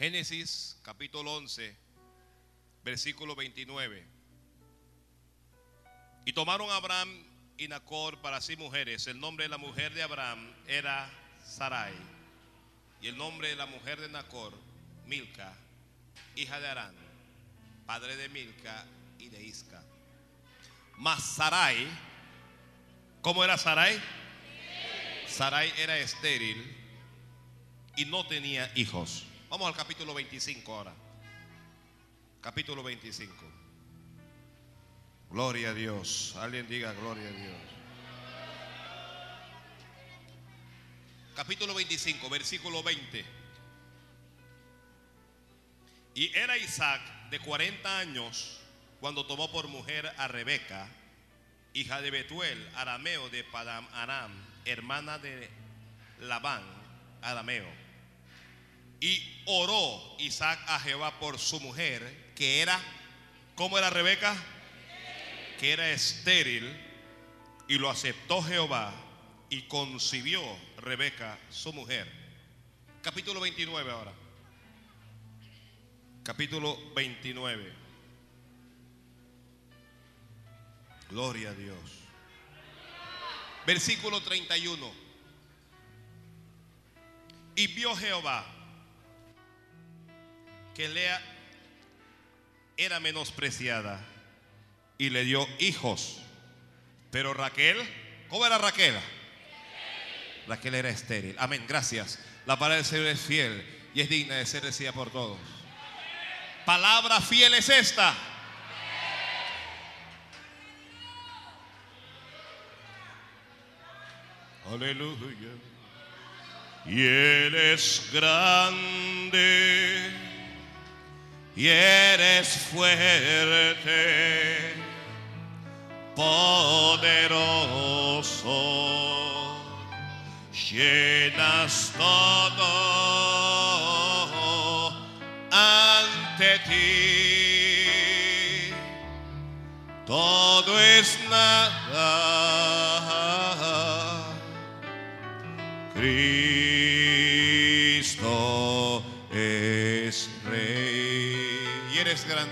Génesis capítulo 11, versículo 29. Y tomaron a Abraham y Nacor para sí mujeres. El nombre de la mujer de Abraham era Sarai. Y el nombre de la mujer de Nacor, Milca, hija de Arán, padre de Milca y de Isca. Mas Sarai, ¿cómo era Sarai? Sarai era estéril y no tenía hijos. Vamos al capítulo 25 ahora. Capítulo 25. Gloria a Dios. Alguien diga gloria a Dios. Capítulo 25, versículo 20. Y era Isaac de 40 años cuando tomó por mujer a Rebeca, hija de Betuel, arameo de Padam Aram, hermana de Labán, arameo. Y oró Isaac a Jehová por su mujer, que era, ¿cómo era Rebeca? Que era estéril, y lo aceptó Jehová, y concibió Rebeca, su mujer. Capítulo 29 ahora. Capítulo 29. Gloria a Dios. Versículo 31. Y vio Jehová que Lea era menospreciada y le dio hijos. Pero Raquel, ¿cómo era Raquel? Raquel era estéril. Amén, gracias. La palabra del Señor es fiel y es digna de ser decida por todos. Palabra fiel es esta. Aleluya. Y eres grande y eres fuerte, poderoso, llenas todo ante ti, todo es nada. Cristo es rey eres grande.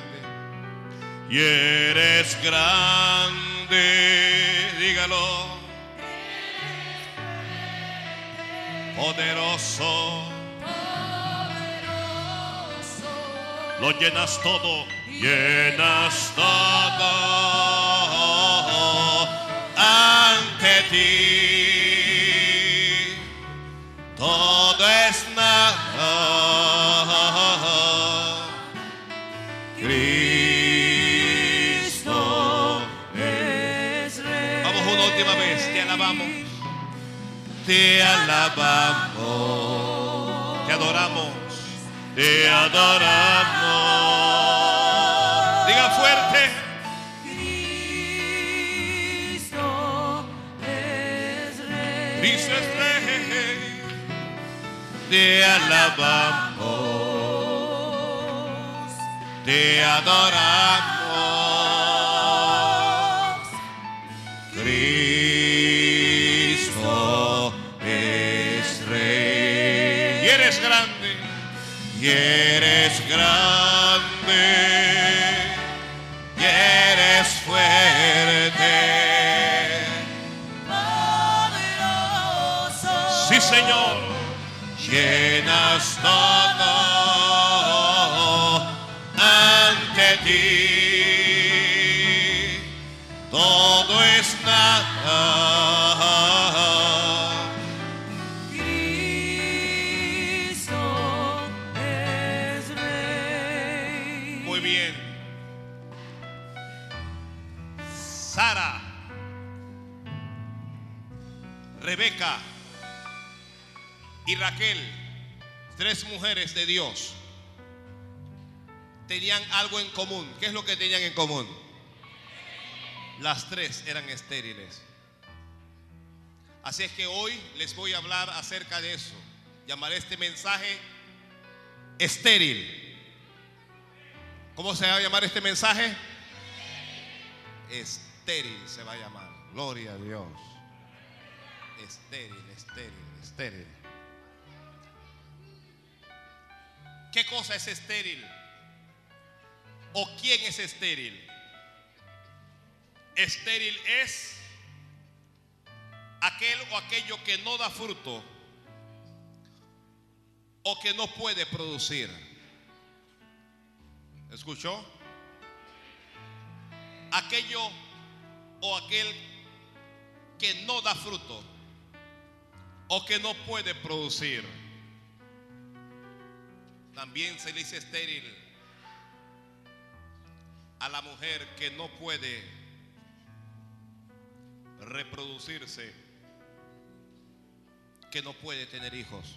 Y eres grande dígalo. Poderoso. Lo llenas todo. Llenas todo. Ante ti Te alabamos. Te adoramos. Te adoramos. Diga fuerte. Cristo es rey. Cristo es rey. Te alabamos. Te adoramos. Y Raquel. Tres mujeres de Dios. Tenían algo en común. ¿Qué es lo que tenían en común? Las tres eran estériles. Así es que hoy les voy a hablar acerca de eso. Llamaré este mensaje estéril. ¿Cómo se va a llamar este mensaje? Estéril se va a llamar. Gloria a Dios. Estéril, estéril, estéril. ¿Qué cosa es estéril? ¿O quién es estéril? Estéril es aquel o aquello que no da fruto o que no puede producir. ¿Escuchó? Aquello o aquel que no da fruto o que no puede producir. También se le dice estéril a la mujer que no puede reproducirse, que no puede tener hijos.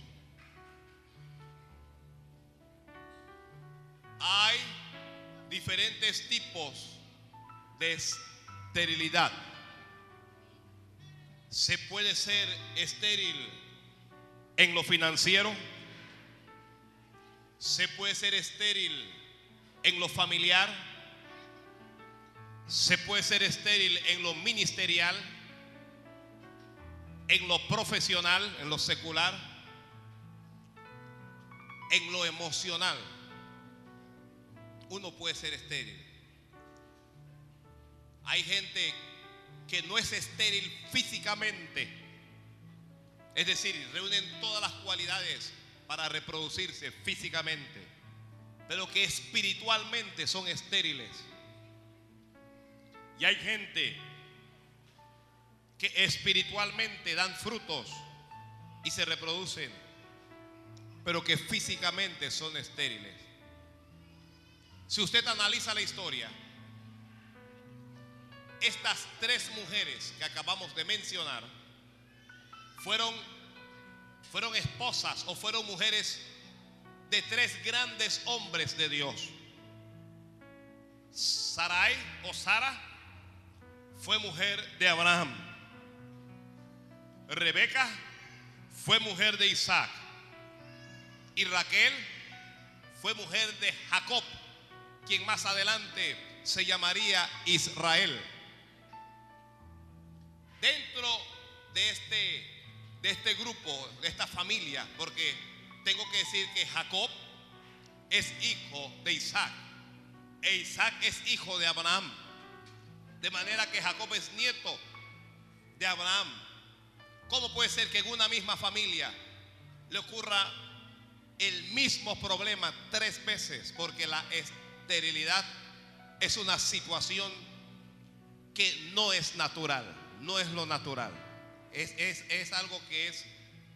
Hay diferentes tipos de esterilidad. Se puede ser estéril en lo financiero. Se puede ser estéril en lo familiar. Se puede ser estéril en lo ministerial. En lo profesional, en lo secular. En lo emocional. Uno puede ser estéril. Hay gente que no es estéril físicamente. Es decir, reúnen todas las cualidades para reproducirse físicamente, pero que espiritualmente son estériles. Y hay gente que espiritualmente dan frutos y se reproducen, pero que físicamente son estériles. Si usted analiza la historia, estas tres mujeres que acabamos de mencionar fueron, fueron esposas o fueron mujeres de tres grandes hombres de Dios. Sarai o Sara fue mujer de Abraham. Rebeca fue mujer de Isaac. Y Raquel fue mujer de Jacob, quien más adelante se llamaría Israel. Dentro de este, de este grupo, de esta familia, porque tengo que decir que Jacob es hijo de Isaac e Isaac es hijo de Abraham. De manera que Jacob es nieto de Abraham. ¿Cómo puede ser que en una misma familia le ocurra el mismo problema tres veces? Porque la esterilidad es una situación que no es natural, no es lo natural. Es, es, es algo que es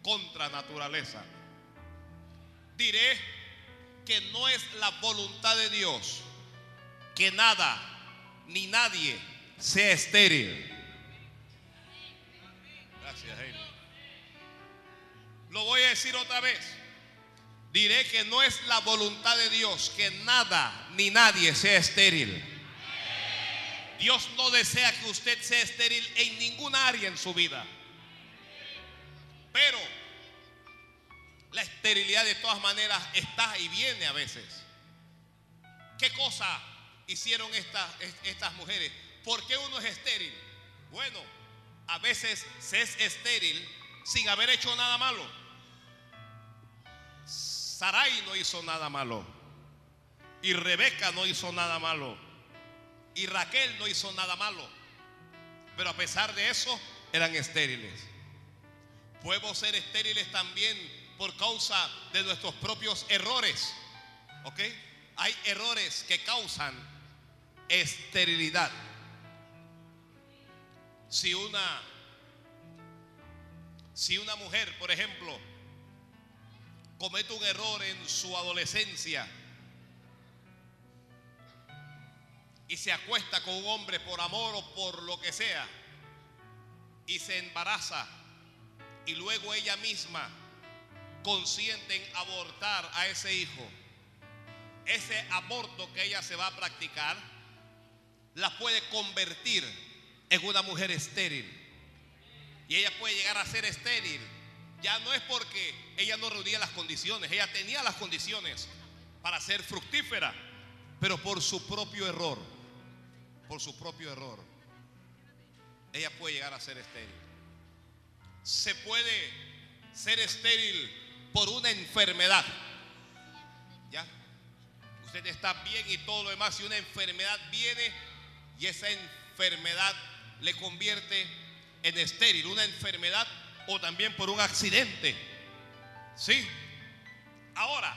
contra naturaleza. Diré que no es la voluntad de Dios que nada ni nadie sea estéril. Gracias. Lo voy a decir otra vez. Diré que no es la voluntad de Dios que nada ni nadie sea estéril. Dios no desea que usted sea estéril en ninguna área en su vida. Pero la esterilidad de todas maneras está y viene a veces. ¿Qué cosa hicieron estas, estas mujeres? ¿Por qué uno es estéril? Bueno, a veces se es estéril sin haber hecho nada malo. Sarai no hizo nada malo. Y Rebeca no hizo nada malo. Y Raquel no hizo nada malo. Pero a pesar de eso, eran estériles. Podemos ser estériles también por causa de nuestros propios errores. ¿Ok? Hay errores que causan esterilidad. Si una si una mujer, por ejemplo, comete un error en su adolescencia y se acuesta con un hombre por amor o por lo que sea y se embaraza y luego ella misma consiente en abortar a ese hijo, ese aborto que ella se va a practicar la puede convertir en una mujer estéril. Y ella puede llegar a ser estéril. Ya no es porque ella no reunía las condiciones, ella tenía las condiciones para ser fructífera, pero por su propio error, por su propio error, ella puede llegar a ser estéril. Se puede ser estéril por una enfermedad. ¿Ya? Usted está bien y todo lo demás. Y una enfermedad viene y esa enfermedad le convierte en estéril. Una enfermedad o también por un accidente. ¿Sí? Ahora,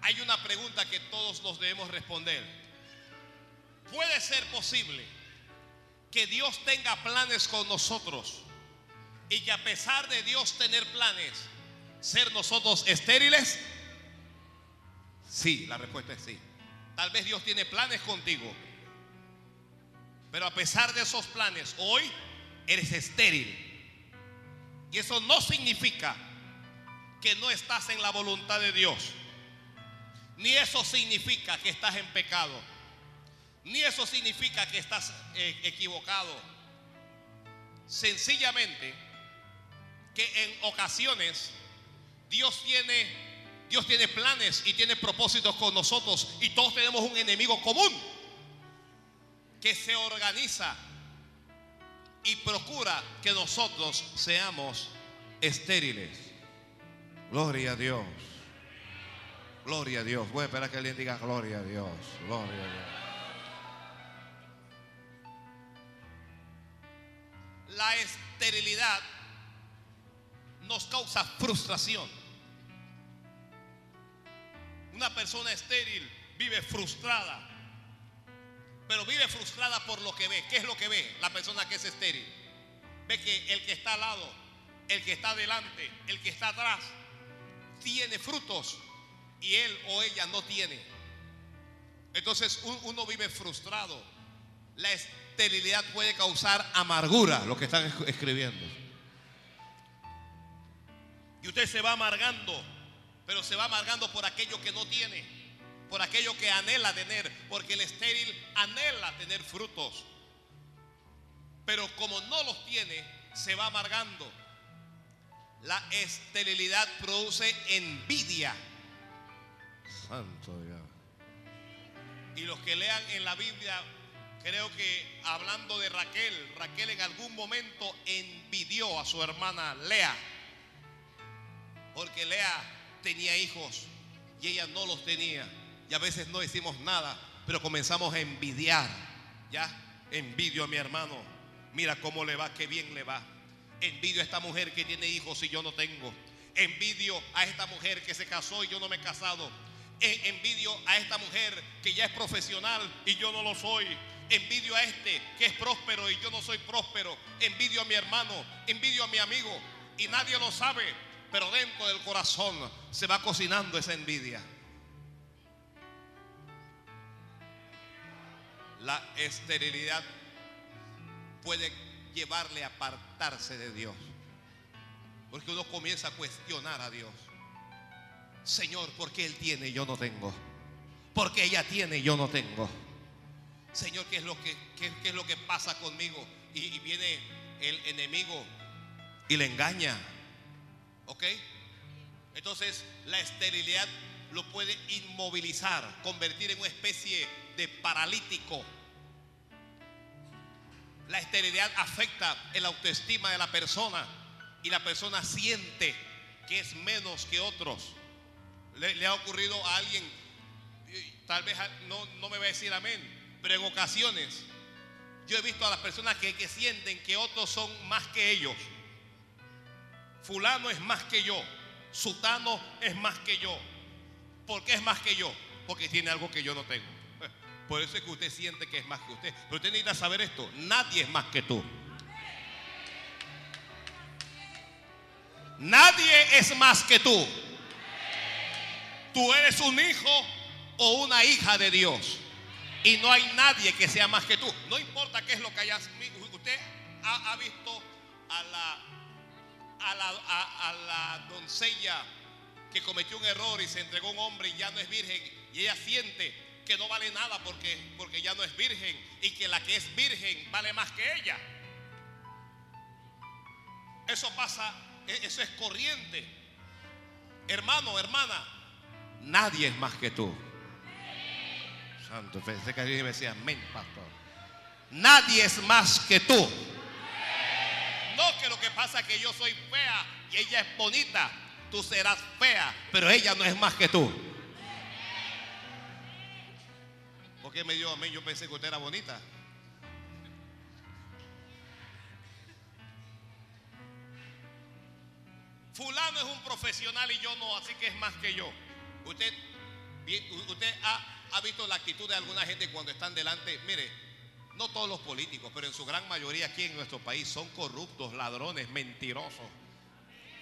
hay una pregunta que todos nos debemos responder. ¿Puede ser posible que Dios tenga planes con nosotros y que a pesar de Dios tener planes, ser nosotros estériles? Sí, la respuesta es sí. Tal vez Dios tiene planes contigo, pero a pesar de esos planes, hoy eres estéril. Y eso no significa que no estás en la voluntad de Dios. Ni eso significa que estás en pecado. Ni eso significa que estás eh, equivocado. Sencillamente que en ocasiones Dios tiene Dios tiene planes y tiene propósitos con nosotros y todos tenemos un enemigo común que se organiza y procura que nosotros seamos estériles. Gloria a Dios. Gloria a Dios. Voy a esperar que alguien diga gloria a Dios. Gloria a Dios. La esterilidad nos causa frustración. Una persona estéril vive frustrada. Pero vive frustrada por lo que ve. ¿Qué es lo que ve la persona que es estéril? Ve que el que está al lado, el que está adelante, el que está atrás, tiene frutos y él o ella no tiene. Entonces un- uno vive frustrado. La esterilidad puede causar amargura, lo que están es- escribiendo. Y usted se va amargando, pero se va amargando por aquello que no tiene, por aquello que anhela tener, porque el estéril anhela tener frutos. Pero como no los tiene, se va amargando. La esterilidad produce envidia. Santo Dios. Y los que lean en la Biblia, creo que hablando de Raquel, Raquel en algún momento envidió a su hermana Lea. Porque Lea tenía hijos y ella no los tenía. Y a veces no decimos nada, pero comenzamos a envidiar. ¿Ya? Envidio a mi hermano. Mira cómo le va, qué bien le va. Envidio a esta mujer que tiene hijos y yo no tengo. Envidio a esta mujer que se casó y yo no me he casado. En- Envidio a esta mujer que ya es profesional y yo no lo soy. Envidio a este que es próspero y yo no soy próspero. Envidio a mi hermano, envidio a mi amigo y nadie lo sabe. Pero dentro del corazón se va cocinando esa envidia. La esterilidad puede llevarle a apartarse de Dios. Porque uno comienza a cuestionar a Dios. Señor, ¿por qué Él tiene y yo no tengo? Porque ella tiene y yo no tengo. Señor, ¿qué es lo que, qué- qué es lo que pasa conmigo? Y viene el enemigo y le engaña. ¿Ok? Entonces la esterilidad lo puede inmovilizar, convertir en una especie de paralítico. La esterilidad afecta el autoestima de la persona y la persona siente que es menos que otros. Le, le ha ocurrido a alguien, tal vez no, no me va a decir amén, pero en ocasiones yo he visto a las personas que, que sienten que otros son más que ellos. Fulano es más que yo. Sutano es más que yo. ¿Por qué es más que yo? Porque tiene algo que yo no tengo. Por eso es que usted siente que es más que usted. Pero usted necesita saber esto. Nadie es más que tú. Nadie es más que tú. Tú eres un hijo o una hija de Dios. Y no hay nadie que sea más que tú. No importa qué es lo que hayas. Usted ha, ha visto a la a la, doncella que cometió un error y se entregó a un hombre y ya no es virgen y ella siente que no vale nada porque, porque ya no es virgen y que la que es virgen vale más que ella. Eso pasa, e- eso es corriente. Hermano, hermana, nadie es más que tú. Santo, pensé que alguien me decía, amén, pastor. Nadie es más que tú. No que lo que pasa es que yo soy fea y ella es bonita. Tú serás fea, pero ella no es más que tú. ¿Por qué me dio amén? Yo pensé que usted era bonita. Fulano es un profesional y yo no, así que es más que yo. Usted, usted ha visto la actitud de alguna gente cuando están delante. Mire, no todos los políticos, pero en su gran mayoría aquí en nuestro país son corruptos, ladrones, mentirosos.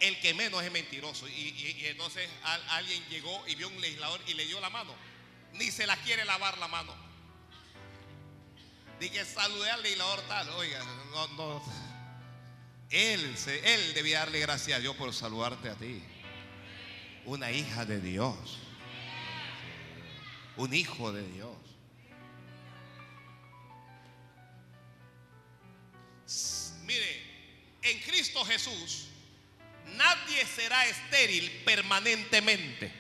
El que menos es mentiroso. Y, entonces al- alguien llegó y vio un legislador y le dio la mano. Ni se la quiere lavar la mano. Dije, saludé al legislador tal. Oiga, no, no. Él, él debía darle gracias a Dios por saludarte a ti. Una hija de Dios. Un hijo de Dios. Mire, en Cristo Jesús nadie será estéril permanentemente.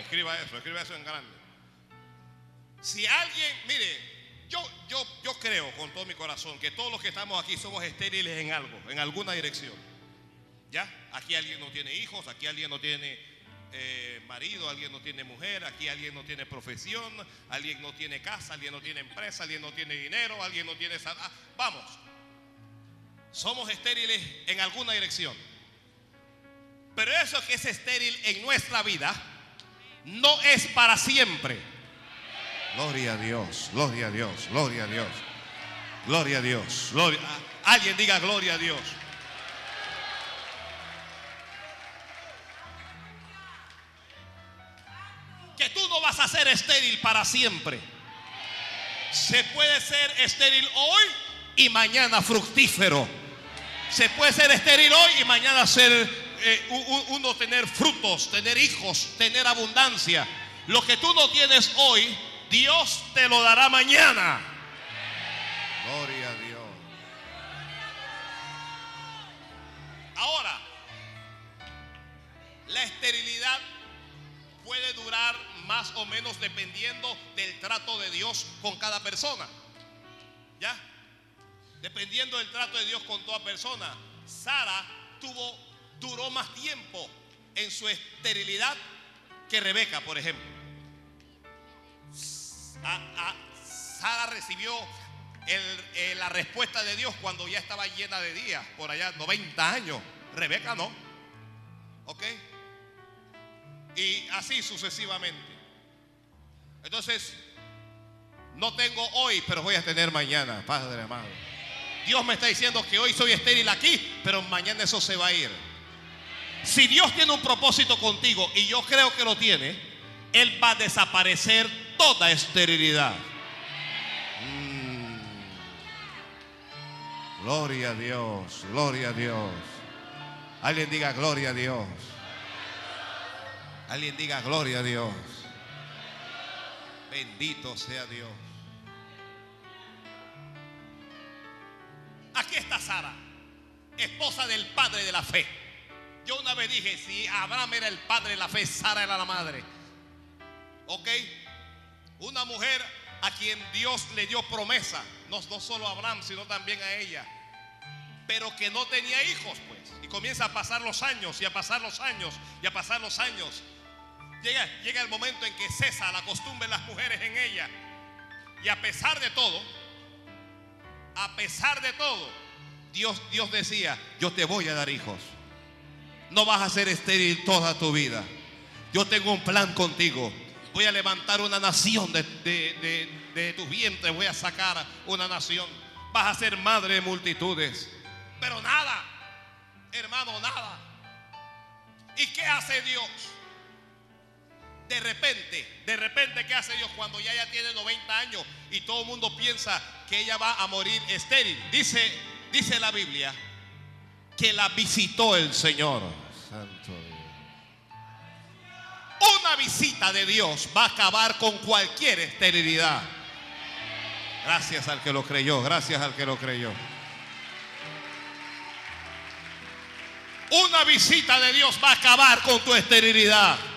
Escriba eso, escriba eso en grande. Si alguien, mire, yo, yo, yo creo con todo mi corazón que todos los que estamos aquí somos estériles en algo, en alguna dirección. ¿Ya? Aquí alguien no tiene hijos, aquí alguien no tiene eh, marido, alguien no tiene mujer, aquí alguien no tiene profesión, alguien no tiene casa, alguien no tiene empresa, alguien no tiene dinero, alguien no tiene... sal- ah, vamos, somos estériles en alguna dirección. Pero eso que es estéril en nuestra vida no es para siempre. Gloria a Dios, gloria a Dios, gloria a Dios. Gloria a Dios. Gloria. Alguien diga gloria a Dios. Que tú no vas a ser estéril para siempre. Se puede ser estéril hoy y mañana fructífero. Se puede ser estéril hoy y mañana ser eh, uno tener frutos, tener hijos, tener abundancia. Lo que tú no tienes hoy, Dios te lo dará mañana. Gloria a Dios. Ahora, la esterilidad puede durar más o menos dependiendo del trato de Dios con cada persona. ¿Ya? Dependiendo del trato de Dios con toda persona. Sara tuvo, duró más tiempo en su esterilidad que Rebeca, por ejemplo. Sara recibió eh, la respuesta de Dios cuando ya estaba llena de días, por allá 90 años. Rebeca no. ¿Ok? Y así sucesivamente. Entonces, no tengo hoy, pero voy a tener mañana, Padre amado. Dios me está diciendo que hoy soy estéril aquí, pero mañana eso se va a ir. Si Dios tiene un propósito contigo, y yo creo que lo tiene, Él va a desaparecer toda esterilidad. Mm. Gloria a Dios, gloria a Dios. Alguien diga gloria a Dios. Alguien diga gloria a Dios. Bendito sea Dios. Aquí está Sara, esposa del padre de la fe. Yo una vez dije, si Abraham era el padre de la fe, Sara era la madre. ¿Ok? Una mujer a quien Dios le dio promesa, no, solo a Abraham, sino también a ella, pero que no tenía hijos, pues. Y comienza a pasar los años, y a pasar los años, y a pasar los años. Llega, llega el momento en que cesa la costumbre de las mujeres en ella. Y a pesar de todo, a pesar de todo, Dios, Dios decía, yo te voy a dar hijos. No vas a ser estéril toda tu vida. Yo tengo un plan contigo. Voy a levantar una nación de, de, de- de tu vientre. Voy a sacar una nación. Vas a ser madre de multitudes. Pero nada, hermano, nada. ¿Y qué hace Dios? De repente, de repente, ¿qué hace Dios cuando ya ella tiene 90 años y todo el mundo piensa que ella va a morir estéril? Dice, dice la Biblia que la visitó el Señor. Santo Dios. Una visita de Dios va a acabar con cualquier esterilidad. Gracias al que lo creyó, gracias al que lo creyó. Una visita de Dios va a acabar con tu esterilidad.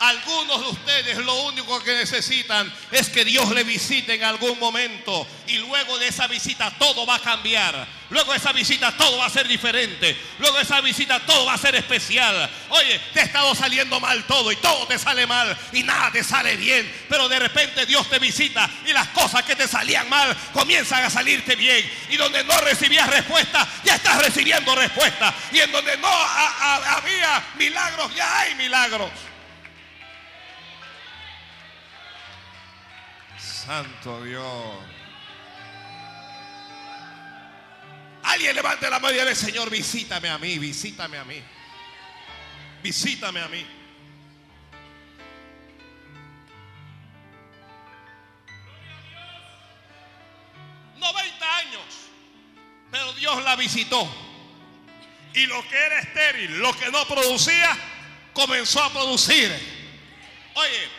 Algunos de ustedes lo único que necesitan es que Dios le visite en algún momento y luego de esa visita todo va a cambiar. Luego de esa visita todo va a ser diferente. Luego de esa visita todo va a ser especial. Oye, te ha estado saliendo mal todo y todo te sale mal y nada te sale bien. Pero de repente Dios te visita y las cosas que te salían mal comienzan a salirte bien. Y donde no recibías respuesta, ya estás recibiendo respuesta. Y en donde no ha- ha- había milagros, ya hay milagros. Santo Dios. Alguien levante la mano y dice, Señor, visítame a mí, visítame a mí. Visítame a mí. ¡90 años! Pero Dios la visitó. Y lo que era estéril, lo que no producía, comenzó a producir. Oye,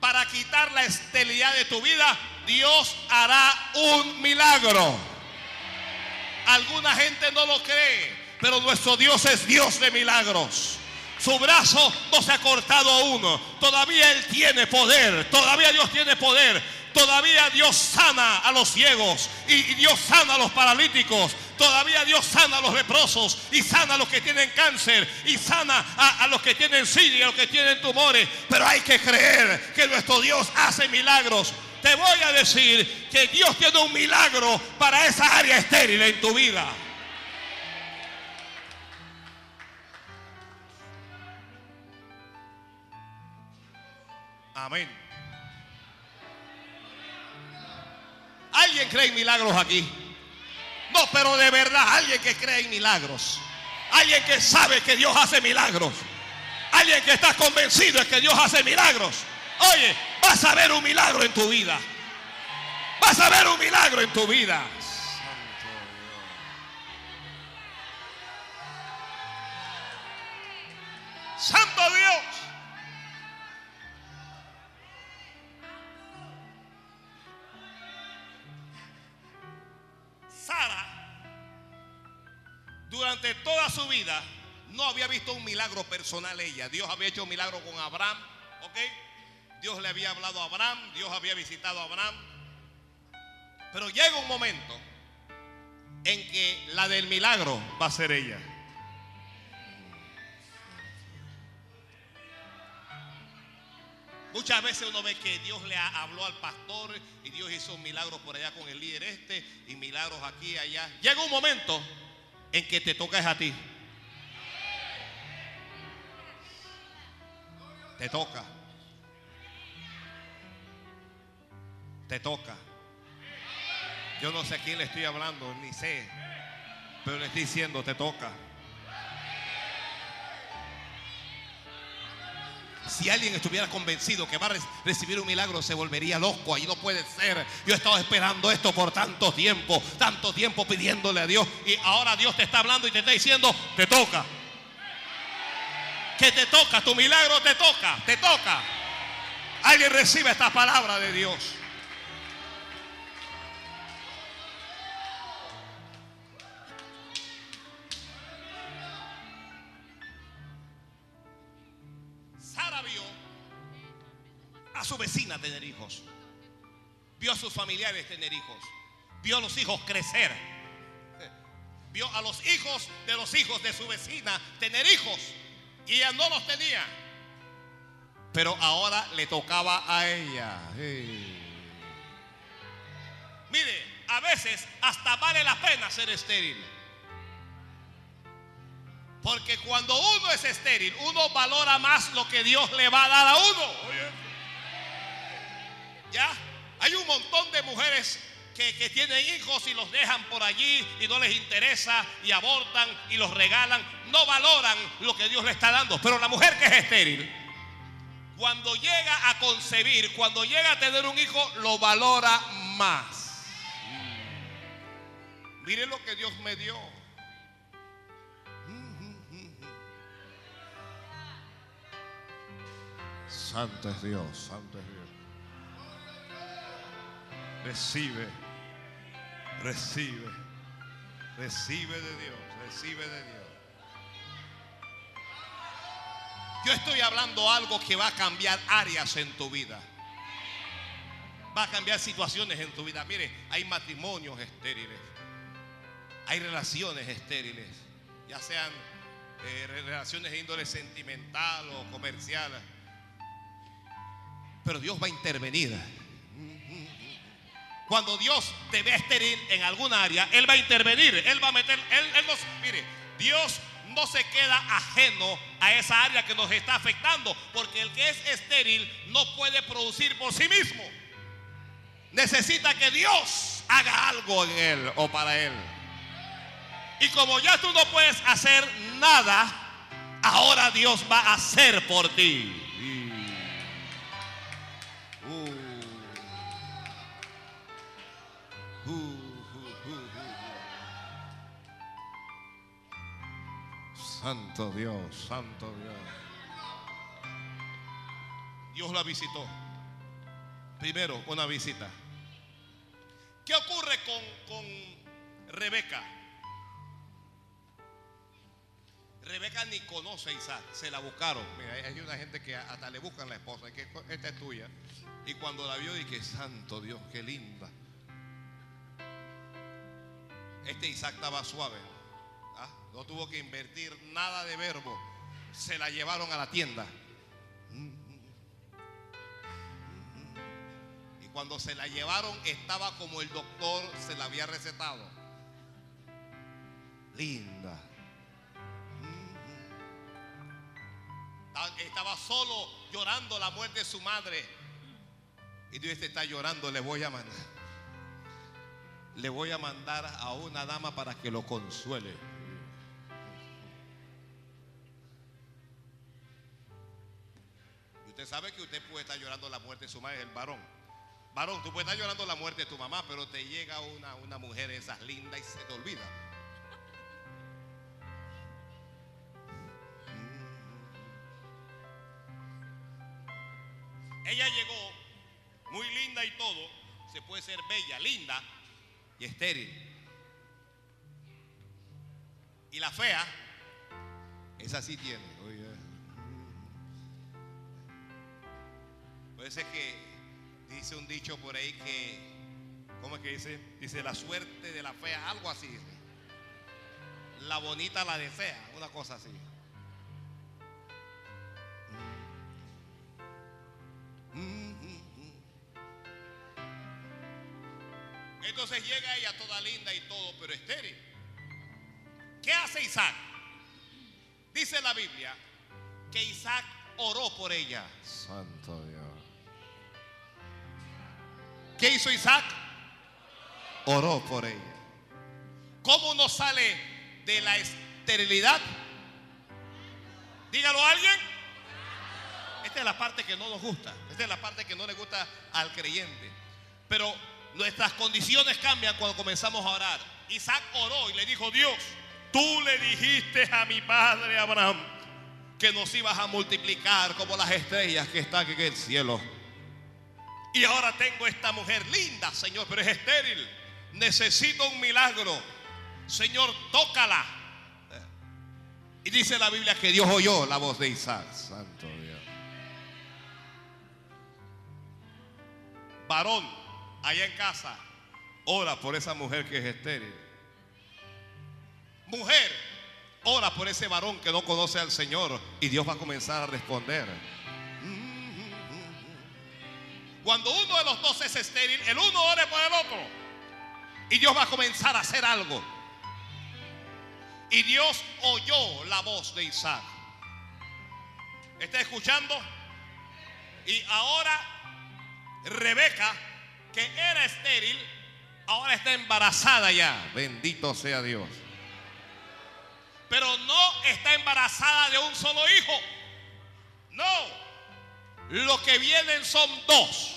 para quitar la esterilidad de tu vida, Dios hará un milagro. Alguna gente no lo cree, pero nuestro Dios es Dios de milagros. Su brazo no se ha cortado aún. Todavía Él tiene poder. Todavía Dios tiene poder. Todavía Dios sana a los ciegos y Dios sana a los paralíticos. Todavía Dios sana a los leprosos y sana a los que tienen cáncer y sana a, a los que tienen sida y a los que tienen tumores. Pero hay que creer que nuestro Dios hace milagros. Te voy a decir que Dios tiene un milagro para esa área estéril en tu vida. Amén. ¿Alguien cree en milagros aquí? No, pero de verdad, alguien que cree en milagros. Alguien que sabe que Dios hace milagros. Alguien que está convencido de que Dios hace milagros. Oye, vas a ver un milagro en tu vida. Vas a ver un milagro en tu vida. Santo Dios. Sara, durante toda su vida, no había visto un milagro personal ella. Dios había hecho un milagro con Abraham, ¿ok? Dios le había hablado a Abraham, Dios había visitado a Abraham. Pero llega un momento en que la del milagro va a ser ella. Muchas veces uno ve que Dios le ha- habló al pastor y Dios hizo un milagro por allá con el líder este y milagros aquí y allá. Llega un momento en que te toca es a ti. Te toca. Te toca. Yo no sé a quién le estoy hablando, ni sé. Pero le estoy diciendo, te toca. Si alguien estuviera convencido que va a re- recibir un milagro, se volvería loco. Ahí no puede ser. Yo he estado esperando esto por tanto tiempo, tanto tiempo pidiéndole a Dios. Y ahora Dios te está hablando y te está diciendo, te toca. Que te toca, tu milagro te toca, te toca. Alguien recibe esta palabra de Dios. Tener hijos. Vio a sus familiares tener hijos. Vio a los hijos crecer. Vio a los hijos de los hijos de su vecina tener hijos. Y ella no los tenía. Pero ahora le tocaba a ella. Mire, a veces hasta vale la pena ser estéril. Porque cuando uno es estéril, uno valora más lo que Dios le va a dar a uno. ¿Ya? Hay un montón de mujeres que, que tienen hijos y los dejan por allí y no les interesa y abortan y los regalan. No valoran lo que Dios le está dando. Pero la mujer que es estéril, cuando llega a concebir, cuando llega a tener un hijo, lo valora más. Mire lo que Dios me dio. Santo es Dios, santo es. Recibe, recibe, recibe de Dios, recibe de Dios. Yo estoy hablando algo que va a cambiar áreas en tu vida. Va a cambiar situaciones en tu vida. Mire, hay matrimonios estériles. hay relaciones estériles, ya sean eh, relaciones de índole sentimental o comercial. Pero Dios va a intervenir. Cuando Dios te ve estéril en alguna área, Él va a intervenir. Él va a meter, Él, nos, mire, Dios no se queda ajeno a esa área que nos está afectando, porque el que es estéril no puede producir por sí mismo. Necesita que Dios haga algo en él o para él. Y como ya tú no puedes hacer nada, ahora Dios va a hacer por ti. Santo Dios, santo Dios. Dios la visitó. Primero, una visita. ¿Qué ocurre con, con Rebeca? Rebeca ni conoce a Isaac, se la buscaron. Mira, hay una gente que hasta le buscan la esposa, que esta es tuya. Y cuando la vio dije, santo Dios, qué linda. Este Isaac estaba suave. No tuvo que invertir nada de verbo. Se la llevaron a la tienda. Y cuando se la llevaron estaba como el doctor se la había recetado. Linda. Estaba solo llorando la muerte de su madre. Y Dios está llorando, le voy a mandar. Le voy a mandar a una dama para que lo consuele. Usted sabe que usted puede estar llorando la muerte de su madre, el varón. Varón, tú puedes estar llorando la muerte de tu mamá, pero te llega una, una mujer esas lindas y se te olvida. Ella llegó muy linda y todo. Se puede ser bella, linda y estéril. Y la fea, esa sí tiene. Oye. Puede ser que dice un dicho por ahí que, ¿cómo es que dice? Dice la suerte de la fea, algo así. La bonita la desea, una cosa así. Entonces llega ella toda linda y todo, pero estéril. ¿Qué hace Isaac? Dice la Biblia que Isaac oró por ella. Santo Dios. ¿Qué hizo Isaac? Oró por ella. ¿Cómo no sale de la esterilidad? Dígalo a alguien. Esta es la parte que no nos gusta. Esta es la parte que no le gusta al creyente. Pero nuestras condiciones cambian cuando comenzamos a orar. Isaac oró y le dijo, Dios, tú le dijiste a mi padre Abraham que nos ibas a multiplicar como las estrellas que están en el cielo. Y ahora tengo esta mujer linda, Señor, pero es estéril. Necesito un milagro. Señor, tócala. Y dice la Biblia que Dios oyó la voz de Isaac. Santo Dios. Varón, allá en casa, ora por esa mujer que es estéril. Mujer, ora por ese varón que no conoce al Señor y Dios va a comenzar a responder. Cuando uno de los dos es estéril, el uno ore por el otro. Y Dios va a comenzar a hacer algo. Y Dios oyó la voz de Isaac. ¿Está escuchando? Y ahora Rebeca, que era estéril, ahora está embarazada ya. Bendito sea Dios. Pero no está embarazada de un solo hijo. No. Lo que vienen son dos.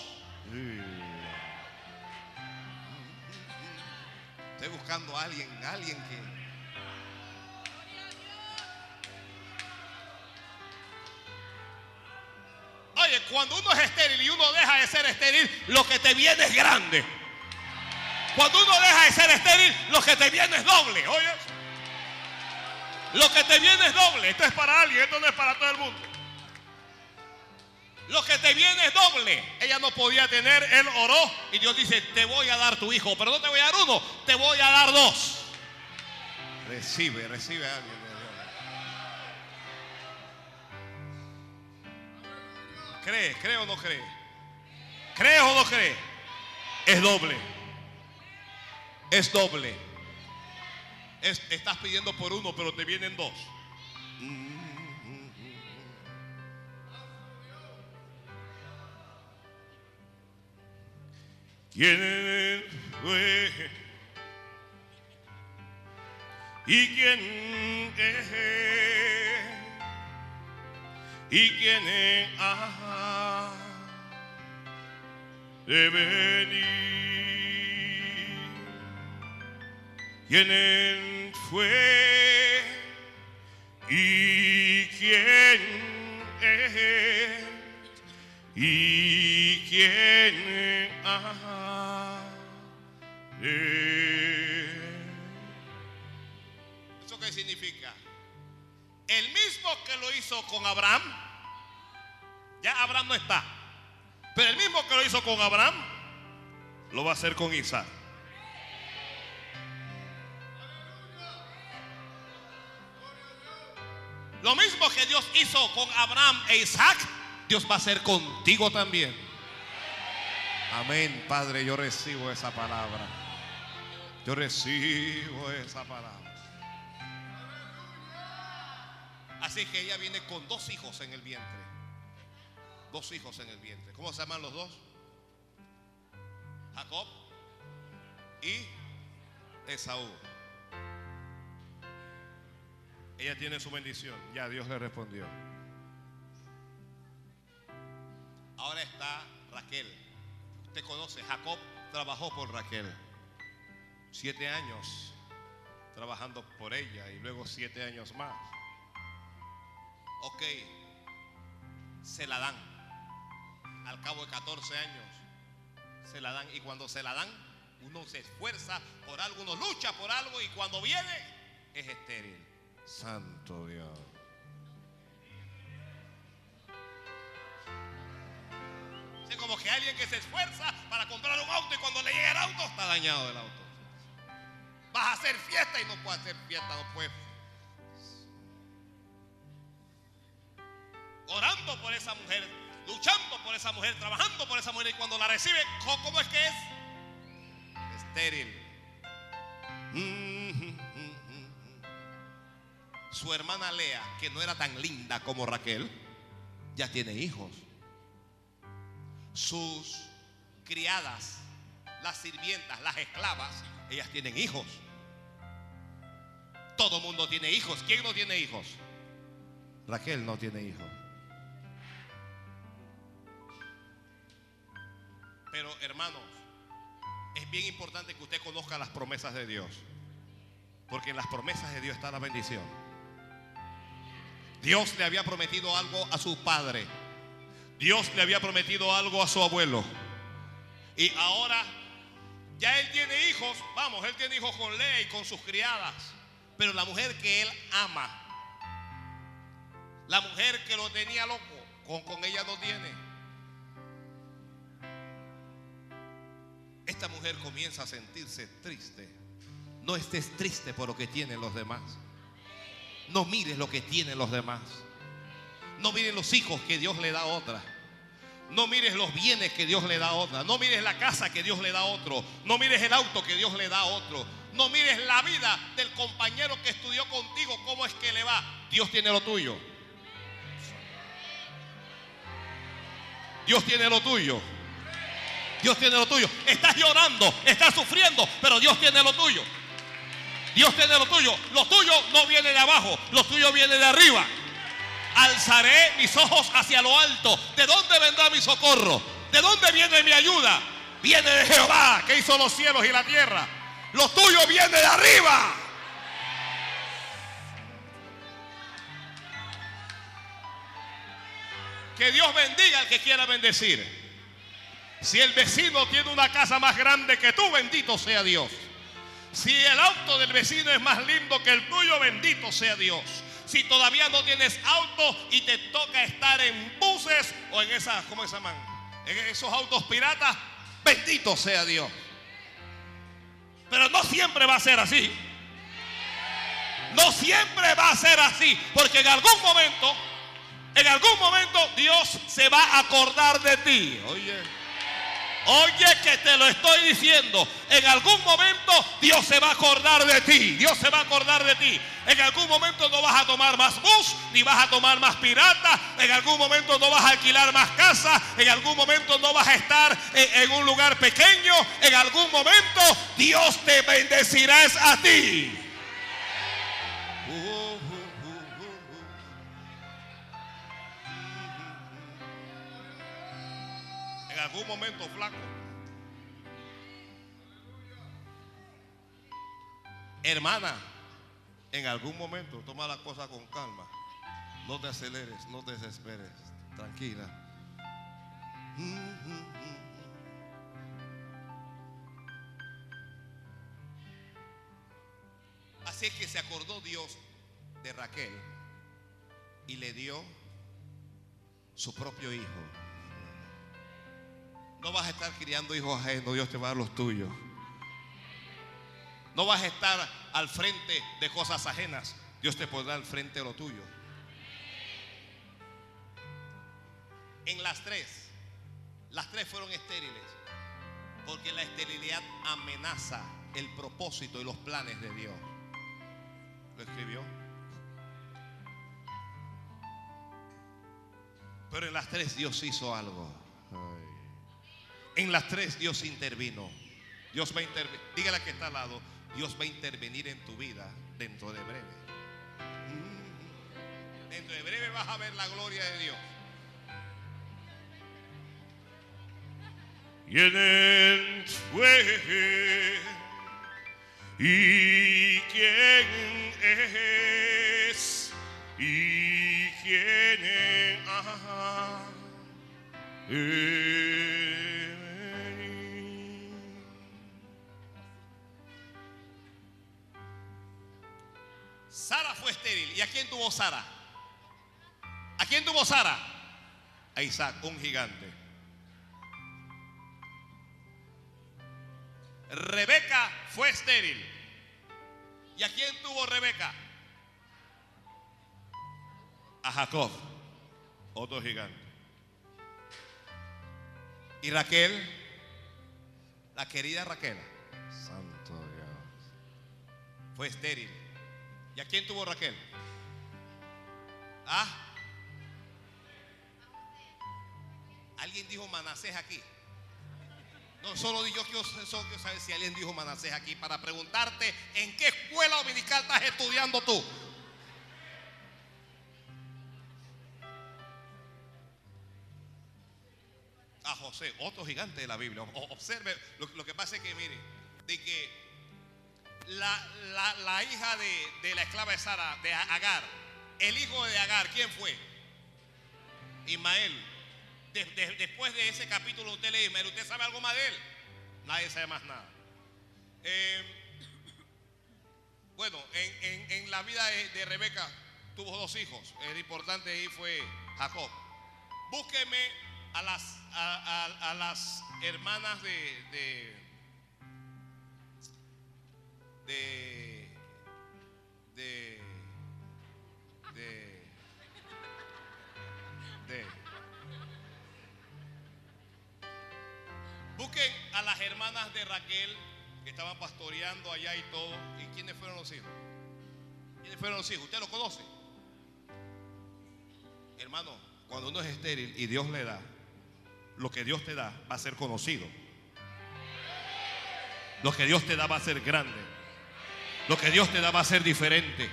Estoy buscando a alguien, alguien que... Oye, cuando uno es estéril y uno deja de ser estéril, lo que te viene es grande. Cuando uno deja de ser estéril, lo que te viene es doble. Oye, lo que te viene es doble. Esto es para alguien, esto no es para todo el mundo. Lo que te viene es doble. Ella no podía tener, él oró y Dios dice, te voy a dar tu hijo, pero no te voy a dar uno, te voy a dar dos. Recibe, recibe a alguien. ¿Cree? ¿Cree o no cree? ¿Cree o no cree? Es doble. Es doble. Es- estás pidiendo por uno, pero te vienen dos. ¿Quién fue? ¿Y quién es? ¿Y quién ha de venir? ¿Quién fue? ¿Y quién es? ¿Y quién ha ¿Eso qué significa? El mismo que lo hizo con Abraham, ya Abraham no está, pero el mismo que lo hizo con Abraham, lo va a hacer con Isaac. Lo mismo que Dios hizo con Abraham e Isaac, Dios va a hacer contigo también. Amén, Padre, yo recibo esa palabra. Yo recibo esa palabra. Así que ella viene con dos hijos en el vientre. Dos hijos en el vientre. ¿Cómo se llaman los dos? Jacob y Esaú. Ella tiene su bendición. Ya Dios le respondió. Ahora está Raquel. Usted conoce, Jacob trabajó por Raquel. Siete años trabajando por ella y luego siete años más. Ok, se la dan. Al cabo de 14 años, se la dan. Y cuando se la dan, uno se esfuerza por algo, uno lucha por algo y cuando viene, es estéril. Santo Dios. Es como que alguien que se esfuerza para comprar un auto y cuando le llega el auto está dañado el auto. A hacer fiesta y no puedes hacer fiesta, no puedes. Orando por esa mujer, luchando por esa mujer, trabajando por esa mujer y cuando la recibe, ¿cómo es que es? Estéril. Su hermana Lea, que no era tan linda como Raquel, ya tiene hijos. Sus criadas, las sirvientas, las esclavas, ellas tienen hijos. Todo mundo tiene hijos. ¿Quién no tiene hijos? Raquel no tiene hijos. Pero hermanos, es bien importante que usted conozca las promesas de Dios. Porque en las promesas de Dios está la bendición. Dios le había prometido algo a su padre. Dios le había prometido algo a su abuelo. Y ahora ya él tiene hijos. Vamos, él tiene hijos con Lea y con sus criadas. Pero la mujer que él ama, la mujer que lo tenía loco, con, con ella no tiene. Esta mujer comienza a sentirse triste. No estés triste por lo que tienen los demás. No mires lo que tienen los demás. No mires los hijos que Dios le da a otra. No mires los bienes que Dios le da a otra. No mires la casa que Dios le da a otro. No mires el auto que Dios le da a otro. No mires la vida del compañero que estudió contigo, cómo es que le va. Dios tiene lo tuyo. Dios tiene lo tuyo. Dios tiene lo tuyo. Estás llorando, estás sufriendo, pero Dios tiene lo tuyo. Dios tiene lo tuyo. Lo tuyo no viene de abajo, lo tuyo viene de arriba. Alzaré mis ojos hacia lo alto. ¿De dónde vendrá mi socorro? ¿De dónde viene mi ayuda? Viene de Jehová, que hizo los cielos y la tierra. Lo tuyo viene de arriba. Que Dios bendiga al que quiera bendecir. Si el vecino tiene una casa más grande que tú, bendito sea Dios. Si el auto del vecino es más lindo que el tuyo, bendito sea Dios. Si todavía no tienes auto y te toca estar en buses o en esas, ¿cómo se llaman? En esos autos piratas, bendito sea Dios. Pero no siempre va a ser así. No siempre va a ser así, porque en algún momento, en algún momento Dios se va a acordar de ti. Oye. Oye que te lo estoy diciendo. En algún momento Dios se va a acordar de ti. Dios se va a acordar de ti. En algún momento no vas a tomar más bus, ni vas a tomar más pirata. En algún momento no vas a alquilar más casa. En algún momento no vas a estar en, un lugar pequeño. En algún momento Dios te bendecirá a ti. Algún momento, flaco. Hermana, en algún momento toma la cosa con calma. No te aceleres, no te desesperes. Tranquila. Así es que se acordó Dios de Raquel y le dio su propio hijo. No vas a estar criando hijos ajenos, Dios te va a dar los tuyos. No vas a estar al frente de cosas ajenas, Dios te pondrá al frente de lo tuyo. En las tres, las tres fueron estériles, porque la esterilidad amenaza el propósito y los planes de Dios. ¿Lo escribió? Pero en las tres Dios hizo algo. En las tres Dios intervino. Dios va a intervenir. Dígale que está al lado. Dios va a intervenir en tu vida dentro de breve. Dentro de breve vas a ver la gloria de Dios. ¿Quién fue? ¿Y quién es? ¿Y quién es? Sara fue estéril. ¿Y a quién tuvo Sara? ¿A quién tuvo Sara? A Isaac, un gigante. Rebeca fue estéril. ¿Y a quién tuvo Rebeca? A Jacob, otro gigante. Y Raquel, la querida Raquel, santo Dios, fue estéril. ¿Y a quién tuvo Raquel? ¿Ah? ¿Alguien dijo Manasés aquí? No, solo yo quiero, saber si alguien dijo Manasés aquí para preguntarte en qué escuela dominical estás estudiando tú. A José, otro gigante de la Biblia. Observe, lo, lo que pasa es que, mire, de que la, la- hija de, de la esclava de Sara, de Agar, el hijo de Agar, ¿quién fue? Ismael. De- de- después de ese capítulo usted lee Ismael, ¿usted sabe algo más de él? Nadie sabe más nada. Eh, bueno, en, en- en la vida de, de Rebeca tuvo dos hijos. El importante ahí fue Jacob. Búsqueme a las, a, a- a las hermanas de, de, de, de, de. Busquen a las hermanas de Raquel que estaban pastoreando allá y todo. ¿Y quiénes fueron los hijos? ¿Quiénes fueron los hijos? ¿Usted lo conoce? Hermano, cuando uno es estéril y Dios le da, lo que Dios te da va a ser conocido. Lo que Dios te da va a ser grande. Lo que Dios te da va a ser diferente.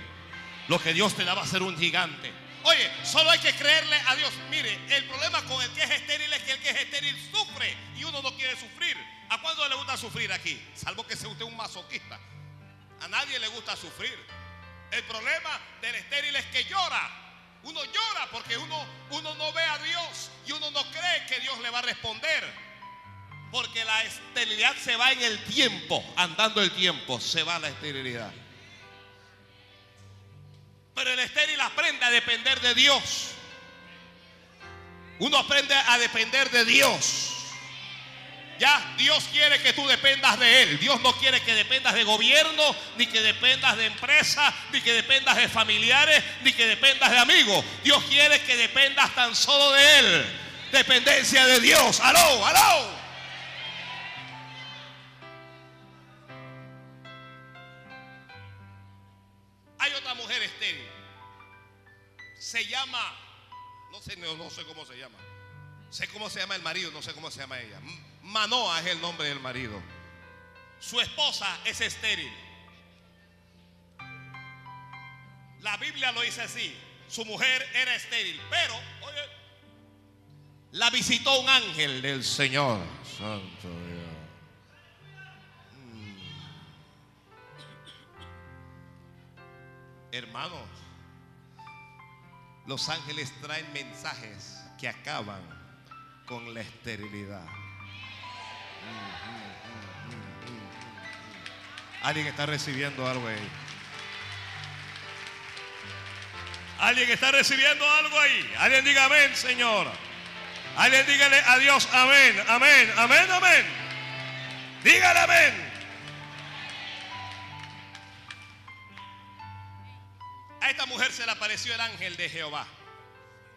Lo que Dios te da va a ser un gigante. Oye, solo hay que creerle a Dios. Mire, el problema con el que es estéril es que el que es estéril sufre y uno no quiere sufrir. ¿A cuándo le gusta sufrir aquí? Salvo que sea usted un masoquista. A nadie le gusta sufrir. El problema del estéril es que llora. Uno llora porque uno, uno no ve a Dios y uno no cree que Dios le va a responder. Porque la esterilidad se va en el tiempo, andando el tiempo, se va la esterilidad. Pero el estéril aprende a depender de Dios. Uno aprende a depender de Dios. Ya Dios quiere que tú dependas de Él. Dios no quiere que dependas de gobierno, ni que dependas de empresa, ni que dependas de familiares, ni que dependas de amigos. Dios quiere que dependas tan solo de Él. Dependencia de Dios. Aló, aló. No, sé cómo se llama. Sé cómo se llama el marido, no sé cómo se llama ella. Manoa es el nombre del marido. Su esposa es estéril. La Biblia lo dice así. Su mujer era estéril, pero, oye, la visitó un ángel del Señor. Santo Dios. Mm. Hermanos, los ángeles traen mensajes que acaban con la esterilidad. Alguien está recibiendo algo ahí. Alguien está recibiendo algo ahí. Alguien diga amén, Señor. Alguien dígale a Dios amén, amén, amén, amén. Dígale amén. A esta mujer se le apareció el ángel de Jehová.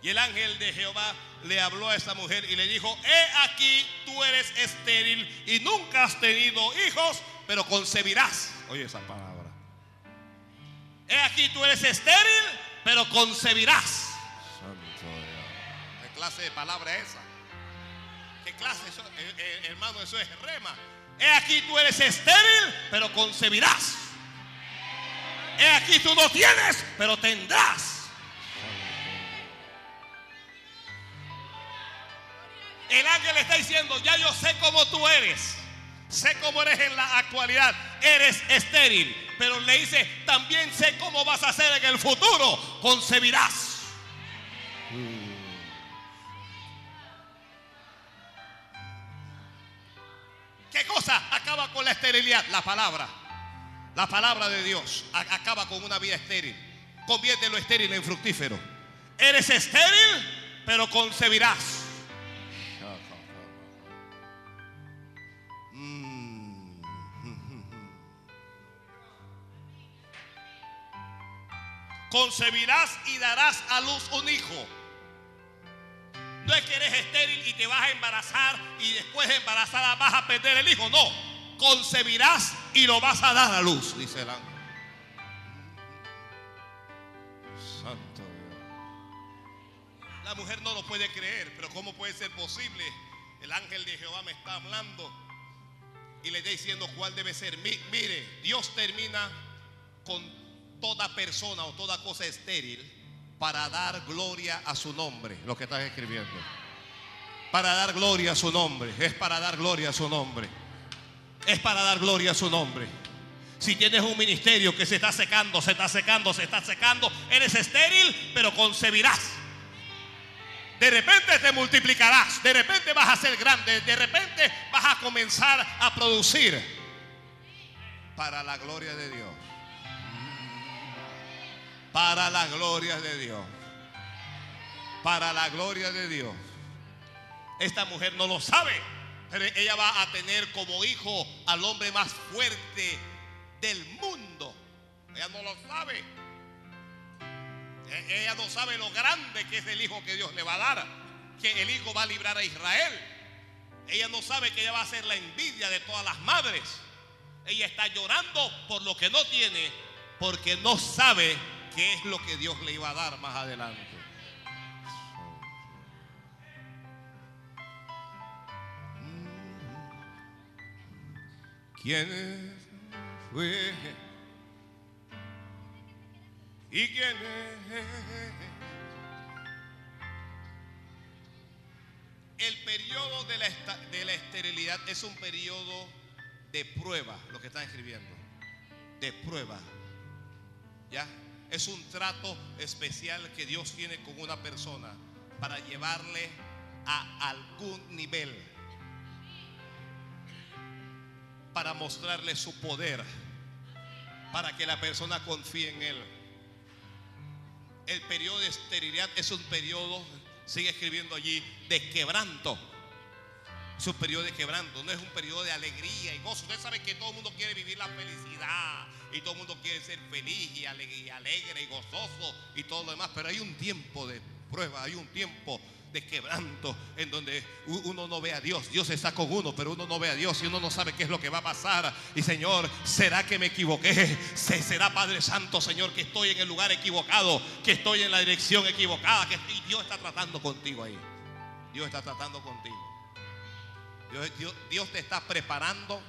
Y el ángel de Jehová le habló a esta mujer y le dijo, he aquí tú eres estéril y nunca has tenido hijos, pero concebirás. Oye esa palabra. He aquí tú eres estéril, pero concebirás. Santo Dios. ¿Qué clase de palabra es esa? ¿Qué clase? Eso, eh, eh, hermano, eso es rema. He aquí tú eres estéril, pero concebirás. He aquí tú no tienes, pero tendrás. El ángel está diciendo, ya yo sé cómo tú eres. Sé cómo eres en la actualidad. Eres estéril. Pero le dice, también sé cómo vas a ser en el futuro. Concebirás. ¿Qué cosa acaba con la esterilidad? La palabra. La palabra de Dios acaba con una vida estéril. Convierte lo estéril en fructífero. Eres estéril, pero concebirás. Mm. Concebirás y darás a luz un hijo. No es que eres estéril y te vas a embarazar y después de embarazada vas a perder el hijo. No, concebirás y lo vas a dar a luz, dice el ángel. Santo. La mujer no lo puede creer, pero ¿cómo puede ser posible? El ángel de Jehová me está hablando y le está diciendo cuál debe ser. Mi- mire, Dios termina con toda persona o toda cosa estéril para dar gloria a su nombre, lo que estás escribiendo. Para dar gloria a su nombre, es para dar gloria a su nombre. Es para dar gloria a su nombre. Si tienes un ministerio que se está secando, se está secando, se está secando, eres estéril, pero concebirás. De repente te multiplicarás, de repente vas a ser grande, de repente vas a comenzar a producir para la gloria de Dios. Para la gloria de Dios. Para la gloria de Dios. Esta mujer no lo sabe, pero ella va a tener como hijo al hombre más fuerte del mundo. Ella no lo sabe. E- Ella no sabe lo grande que es el hijo que Dios le va a dar. Que el hijo va a librar a Israel. Ella no sabe que ella va a ser la envidia de todas las madres. Ella está llorando por lo que no tiene, porque no sabe qué es lo que Dios le iba a dar más adelante. ¿Quién fue? ¿Y quién es? El periodo de la, esterilidad es un periodo de prueba, lo que están escribiendo. De prueba. ¿Ya? Es un trato especial que Dios tiene con una persona para llevarle a algún nivel. Para mostrarle su poder. Para que la persona confíe en él. El periodo de esterilidad es un periodo, sigue escribiendo allí, de quebranto. Es un periodo de quebranto, no es un periodo de alegría y gozo. Usted sabe que todo el mundo quiere vivir la felicidad y todo el mundo quiere ser feliz y alegre y, gozoso y todo lo demás. Pero hay un tiempo de prueba, hay un tiempo de quebranto en donde uno no ve a Dios. Dios está con uno, pero uno no ve a Dios y uno no sabe qué es lo que va a pasar. Y Señor, ¿será que me equivoqué? Se- ¿Será Padre Santo, Señor, que estoy en el lugar equivocado, que estoy en la dirección equivocada? Que y Dios está tratando contigo ahí. Dios está tratando contigo. Dios- Dios te está preparando.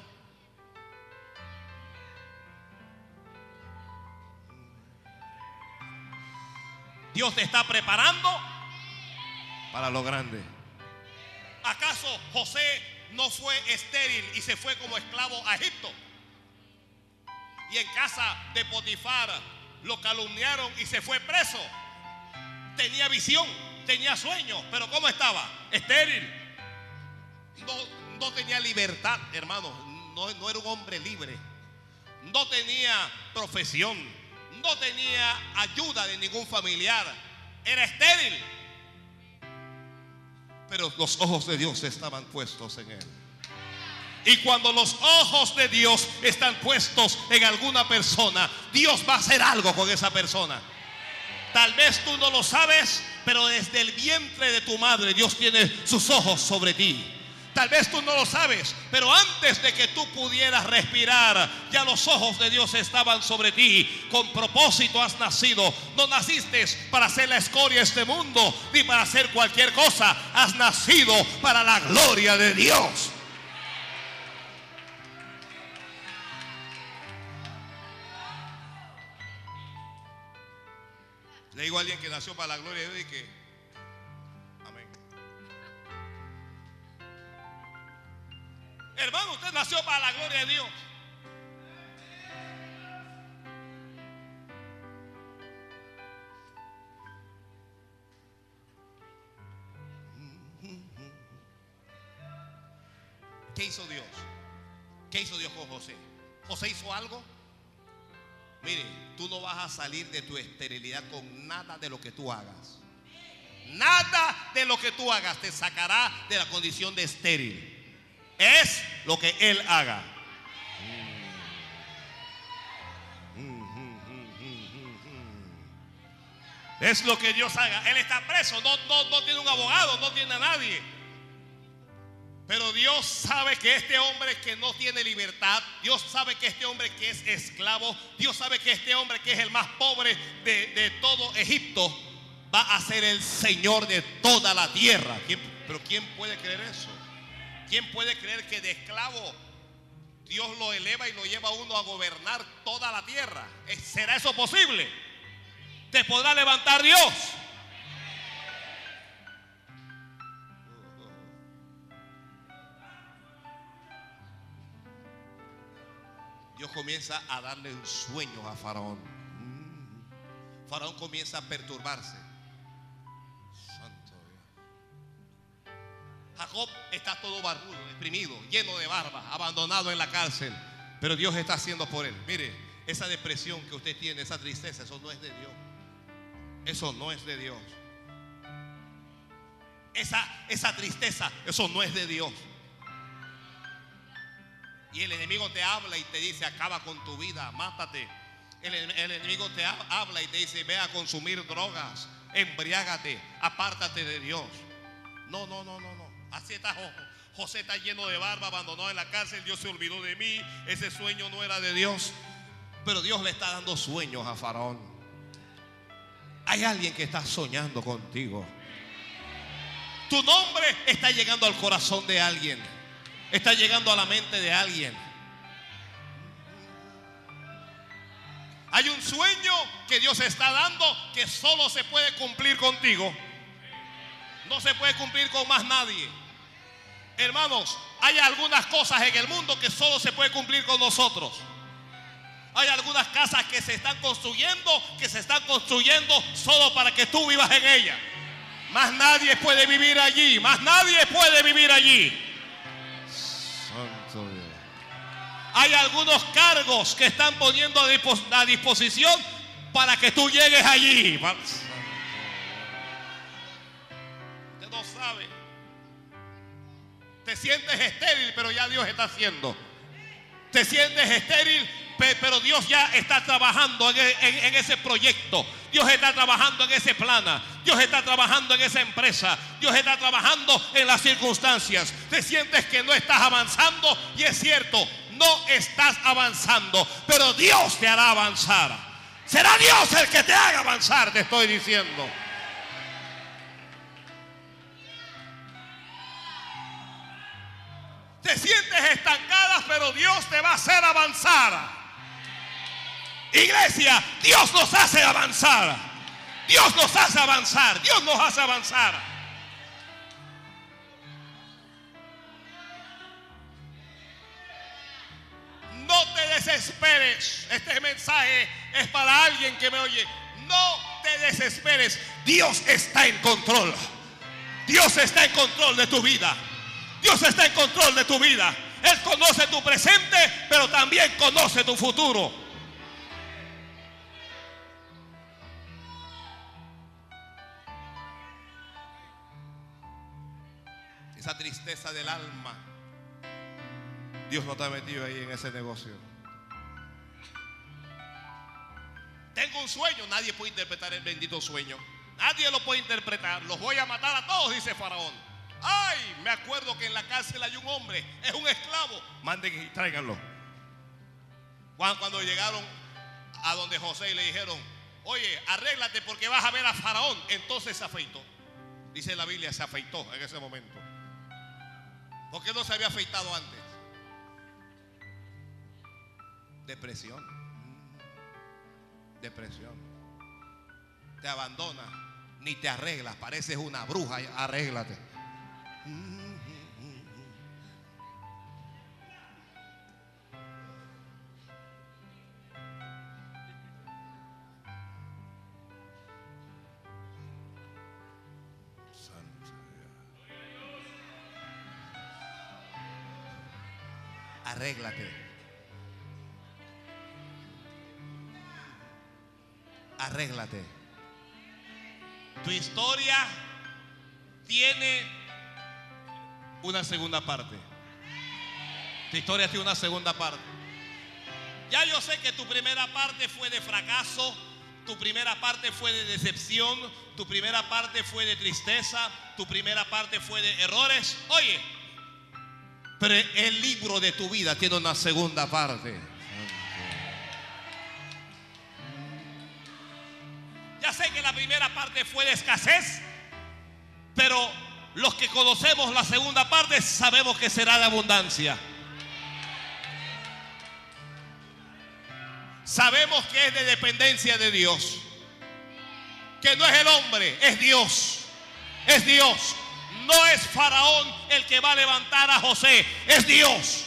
Dios te está preparando para lo grande. ¿Acaso José no fue estéril y se fue como esclavo a Egipto? Y en casa de Potifar lo calumniaron y se fue preso. Tenía visión, tenía sueños, pero ¿cómo estaba? Estéril. No, no tenía libertad, hermano. No, no era un hombre libre. No tenía profesión. No tenía ayuda de ningún familiar. Era estéril. Pero los ojos de Dios estaban puestos en él. Y cuando los ojos de Dios están puestos en alguna persona, Dios va a hacer algo con esa persona. Tal vez tú no lo sabes, pero desde el vientre de tu madre Dios tiene sus ojos sobre ti. Tal vez tú no lo sabes, pero antes de que tú pudieras respirar, ya los ojos de Dios estaban sobre ti. Con propósito has nacido. No naciste para ser la escoria de este mundo, ni para hacer cualquier cosa. Has nacido para la gloria de Dios. Le digo a alguien que nació para la gloria de Dios y que. Hermano, usted nació para la gloria de Dios. ¿Qué hizo Dios? ¿Qué hizo Dios con José? ¿José hizo algo? Mire, tú no vas a salir de tu esterilidad con nada de lo que tú hagas. Nada de lo que tú hagas te sacará de la condición de estéril. Es lo que Él haga. Es lo que Dios haga. Él está preso, no, no, no tiene un abogado, no tiene a nadie. Pero Dios sabe que este hombre que no tiene libertad, Dios sabe que este hombre que es esclavo, Dios sabe que este hombre que es el más pobre de, de todo Egipto, va a ser el Señor de toda la tierra. ¿Quién- pero ¿quién puede creer eso? ¿Quién puede creer que de esclavo Dios lo eleva y lo lleva a uno a gobernar toda la tierra? ¿Eh, ¿Será eso posible? ¿Te podrá levantar Dios? Dios comienza a darle un sueño a Faraón. Mm. Faraón comienza a perturbarse. Jacob está todo barbudo, deprimido, lleno de barba, abandonado en la cárcel. Pero Dios está haciendo por él. Mire, esa depresión que usted tiene, esa tristeza, eso no es de Dios. Eso no es de Dios. Esa, esa tristeza, eso no es de Dios. Y el enemigo te habla y te dice, acaba con tu vida, mátate. El, enemigo te ha- habla y te dice, ve a consumir drogas, embriágate, apártate de Dios. No, no, no, no. Así está Jo- José está lleno de barba, abandonado en la cárcel, Dios se olvidó de mí, ese sueño no era de Dios. Pero Dios le está dando sueños a Faraón. Hay alguien que está soñando contigo. Tu nombre está llegando al corazón de alguien. Está llegando a la mente de alguien. Hay un sueño que Dios está dando que solo se puede cumplir contigo. No se puede cumplir con más nadie. Hermanos, hay algunas cosas en el mundo que solo se puede cumplir con nosotros. Hay algunas casas que se están construyendo, que se están construyendo solo para que tú vivas en ellas. Más nadie puede vivir allí, más nadie puede vivir allí. Santo Dios. Hay algunos cargos que están poniendo a dispo- a disposición para que tú llegues allí. Usted no sabe. Te sientes estéril, pero ya Dios está haciendo. Te sientes estéril, pe- pero Dios ya está trabajando en ese proyecto. Dios está trabajando en ese plana. Dios está trabajando en esa empresa. Dios está trabajando en las circunstancias. Te sientes que no estás avanzando y es cierto, no estás avanzando, pero Dios te hará avanzar. Será Dios el que te haga avanzar, te estoy diciendo. Te sientes estancada, pero Dios te va a hacer avanzar. Iglesia, Dios nos hace avanzar. Dios nos hace avanzar. Dios nos hace avanzar. No te desesperes. Este mensaje es para alguien que me oye. No te desesperes. Dios está en control. Dios está en control de tu vida. Dios está en control de tu vida. Él conoce tu presente, pero también conoce tu futuro. Esa tristeza del alma. Dios no ha metido ahí en ese negocio. Tengo un sueño, nadie puede interpretar el bendito sueño. Nadie lo puede interpretar. Los voy a matar a todos, dice Faraón. Ay, me acuerdo que en la cárcel hay un hombre, es un esclavo. Manden y tráiganlo. Cuando, cuando llegaron a donde José y le dijeron, oye, arréglate porque vas a ver a Faraón. Entonces se afeitó. Dice la Biblia, se afeitó en ese momento. ¿Por qué no se había afeitado antes? Depresión. Depresión. Te abandona, ni te arreglas, pareces una bruja, arréglate. Arréglate. Arréglate. Tu historia tiene una segunda parte. Tu historia tiene una segunda parte. Ya yo sé que tu primera parte fue de fracaso, tu primera parte fue de decepción, tu primera parte fue de tristeza, tu primera parte fue de errores. Oye, pero el libro de tu vida tiene una segunda parte. Ya sé que la primera parte fue de escasez, pero los que conocemos la segunda parte sabemos que será de abundancia. Sabemos que es de dependencia de Dios. Que no es el hombre, es Dios. Es Dios. No es Faraón el que va a levantar a José, es Dios.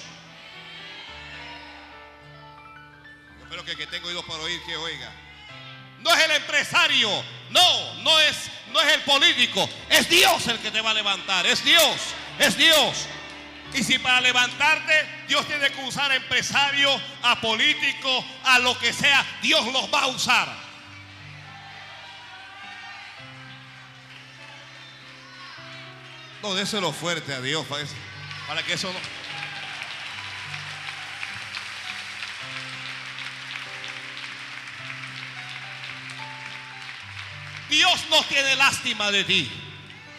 Yo espero que que tengo oídos para oír que oiga. No es el empresario, no, no es, no es el político, es Dios el que te va a levantar, es Dios, es Dios. Y si para levantarte Dios tiene que usar a empresarios, a políticos, a lo que sea, Dios los va a usar. No, déselo fuerte a Dios eso- para que eso no. Dios no tiene lástima de ti.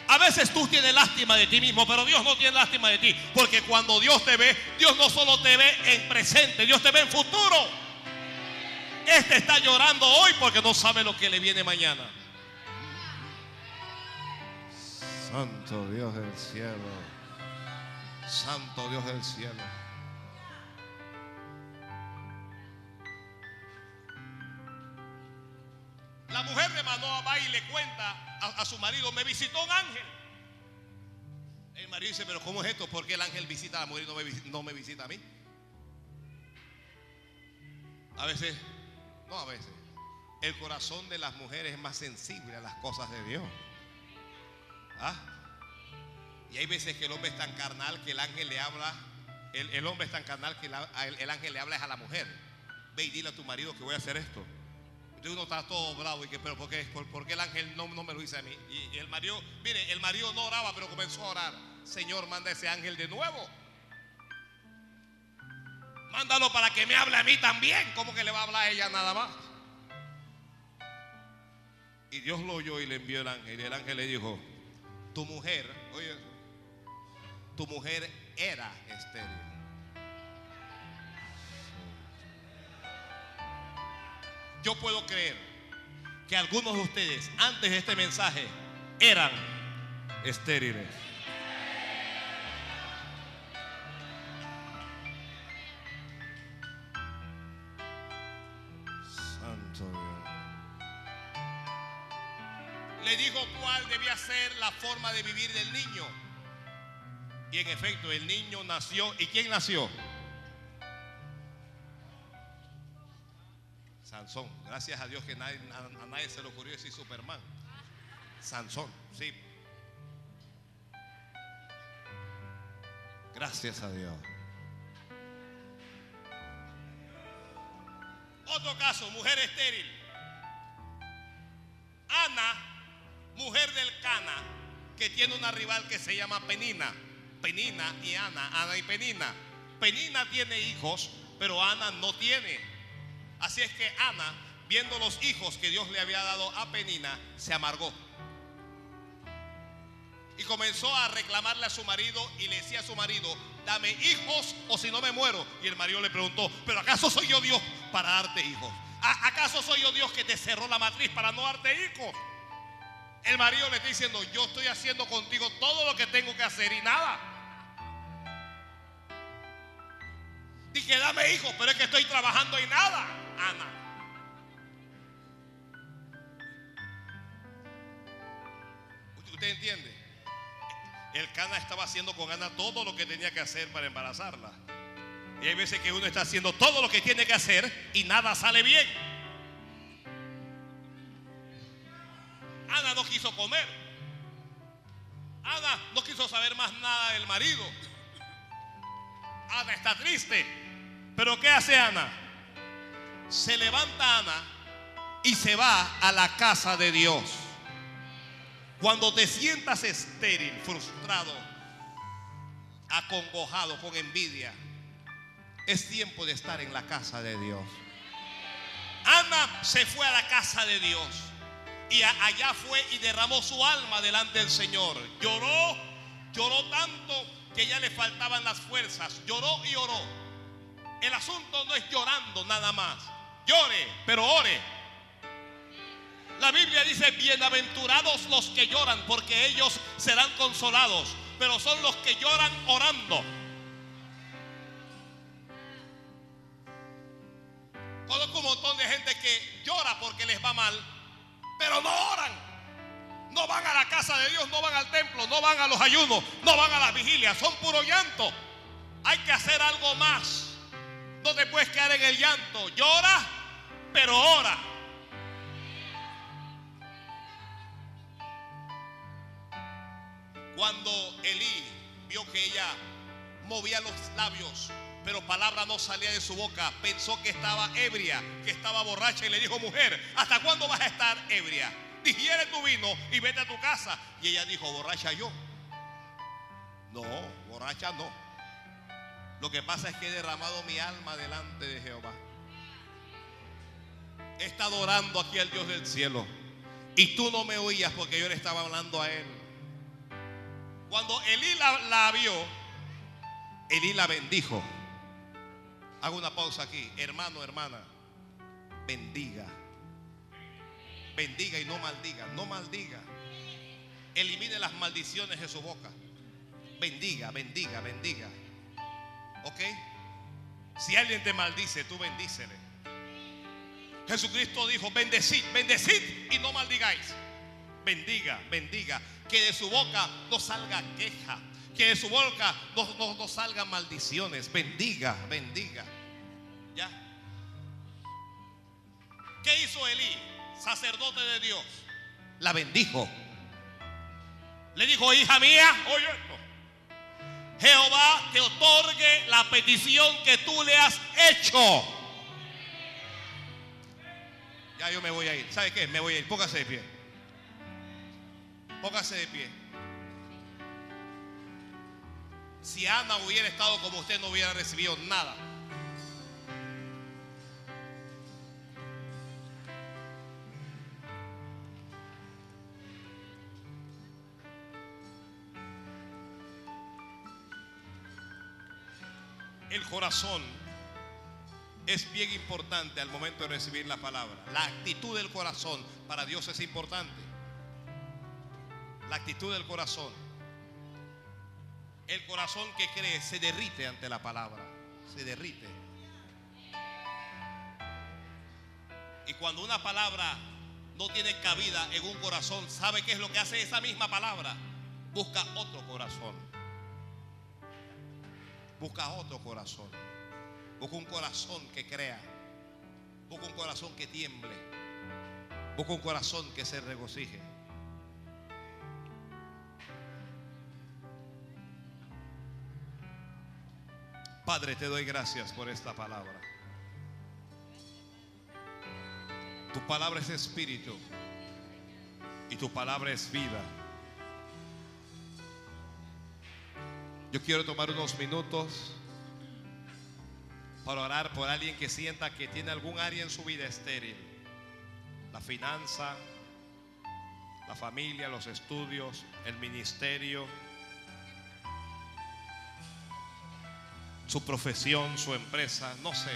A veces tú tienes lástima de ti mismo, pero Dios no tiene lástima de ti. Porque cuando Dios te ve, Dios no solo te ve en presente, Dios te ve en futuro. Este está llorando hoy porque no sabe lo que le viene mañana. Santo Dios del cielo. Santo Dios del cielo. La mujer de Manoa va y le cuenta a, su marido, me visitó un ángel. El marido dice, pero ¿cómo es esto? ¿Por qué el ángel visita a la mujer y no me, visita a mí? A veces, no a veces, el corazón de las mujeres es más sensible a las cosas de Dios. ¿Ah? Y hay veces que el hombre es tan carnal que el ángel le habla, el, hombre es tan carnal que el, el ángel le habla es a la mujer. Ve y dile a tu marido que voy a hacer esto. Uno está todo bravo y que, pero ¿por qué, por, por qué el ángel no, no me lo dice a mí? Y, y el marido, mire, el marido no oraba, pero comenzó a orar. Señor, manda ese ángel de nuevo. Mándalo para que me hable a mí también. ¿Cómo que le va a hablar a ella nada más? Y Dios lo oyó y le envió el ángel. Y el ángel le dijo, tu mujer, oye, tu mujer era estéril. Yo puedo creer que algunos de ustedes antes de este mensaje eran estériles. Santo Dios. Le dijo cuál debía ser la forma de vivir del niño. Y en efecto, el niño nació. ¿Y quién nació? Sansón. Gracias a Dios que a, a nadie se le ocurrió decir Superman. Sansón, sí. Gracias a Dios. Otro caso, mujer estéril. Ana, mujer del Cana, que tiene una rival que se llama Penina. Penina y Ana, Ana y Penina. Penina tiene hijos, pero Ana no tiene. Así es que Ana, viendo los hijos que Dios le había dado a Penina, se amargó. Y comenzó a reclamarle a su marido y le decía a su marido, dame hijos o si no me muero. Y el marido le preguntó, pero ¿acaso soy yo Dios para darte hijos? ¿A- ¿Acaso soy yo Dios que te cerró la matriz para no darte hijos? El marido le está diciendo, yo estoy haciendo contigo todo lo que tengo que hacer y nada. Dije, dame hijos, pero es que estoy trabajando y nada, Ana. ¿Usted entiende? El Cana estaba haciendo con Ana todo lo que tenía que hacer para embarazarla. Y hay veces que uno está haciendo todo lo que tiene que hacer y nada sale bien. Ana no quiso comer. Ana no quiso saber más nada del marido. Ana está triste. Pero ¿qué hace Ana? Se levanta Ana y se va a la casa de Dios. Cuando te sientas estéril, frustrado, acongojado, con envidia, es tiempo de estar en la casa de Dios. Ana se fue a la casa de Dios y allá fue y derramó su alma delante del Señor. Lloró, lloró tanto que ya le faltaban las fuerzas. Lloró y oró. El asunto no es llorando nada más. Llore, pero ore. La Biblia dice, bienaventurados los que lloran, porque ellos serán consolados. Pero son los que lloran orando. Conozco un montón de gente que llora porque les va mal, pero no oran. No van a la casa de Dios, no van al templo, no van a los ayunos, no van a las vigilias, son puro llanto. Hay que hacer algo más. No te puedes quedar en el llanto. Llora, pero ora. Cuando Elí vio que ella movía los labios, pero palabra no salía de su boca, pensó que estaba ebria, que estaba borracha y le dijo, mujer, ¿hasta cuándo vas a estar ebria? Digiere tu vino y vete a tu casa. Y ella dijo, borracha yo. No, borracha no. Lo que pasa es que he derramado mi alma delante de Jehová. He estado orando aquí al Dios del cielo. Y tú no me oías porque yo le estaba hablando a él. Cuando Elí la, la vio, Elí la bendijo. Hago una pausa aquí. Hermano, hermana, bendiga. Bendiga y no maldiga. No maldiga. Elimine las maldiciones de su boca. Bendiga, bendiga, bendiga. ¿Ok? Si alguien te maldice, tú bendícele. Jesucristo dijo, bendecid, bendecid y no maldigáis. Bendiga, bendiga. Que de su boca no salga queja. Que de su boca no, no, salgan maldiciones. Bendiga, bendiga. ¿Ya? ¿Qué hizo Elí, sacerdote de Dios? La bendijo. Le dijo, hija mía, oye. Jehová te otorgue la petición que tú le has hecho. Ya yo me voy a ir. ¿Sabe qué? Me voy a ir. Póngase de pie. Póngase de pie. Si Ana hubiera estado como usted, no hubiera recibido nada. El corazón es bien importante al momento de recibir la palabra. La actitud del corazón para Dios es importante. La actitud del corazón. El corazón que cree se derrite ante la palabra. Se derrite. Y cuando una palabra no tiene cabida en un corazón, ¿sabe qué es lo que hace esa misma palabra? Busca otro corazón. Busca otro corazón. Busca un corazón que crea. Busca un corazón que tiemble. Busca un corazón que se regocije. Padre, te doy gracias por esta palabra. Tu palabra es espíritu y tu palabra es vida. Yo quiero tomar unos minutos para orar por alguien que sienta que tiene algún área en su vida estéril. La finanza, la familia, los estudios, el ministerio, su profesión, su empresa, no sé.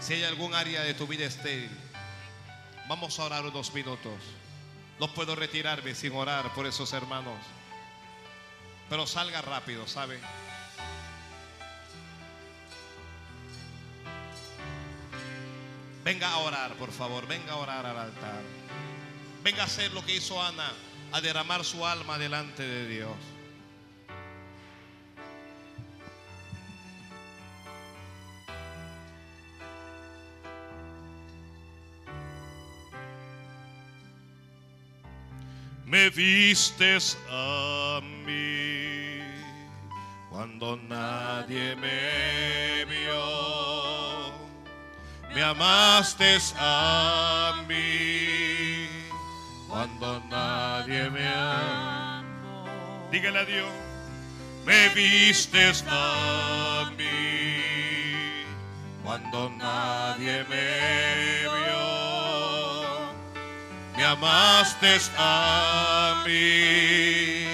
Si hay algún área de tu vida estéril, vamos a orar unos minutos. No puedo retirarme sin orar por esos hermanos. Pero salga rápido, ¿sabe? Venga a orar, por favor. Venga a orar al altar. Venga a hacer lo que hizo Ana, a derramar su alma delante de Dios. me vistes a cuando nadie me vio. Me amaste a mí cuando nadie me amó. Dígale a Dios, me vistes a mí cuando nadie me vio me amaste a mí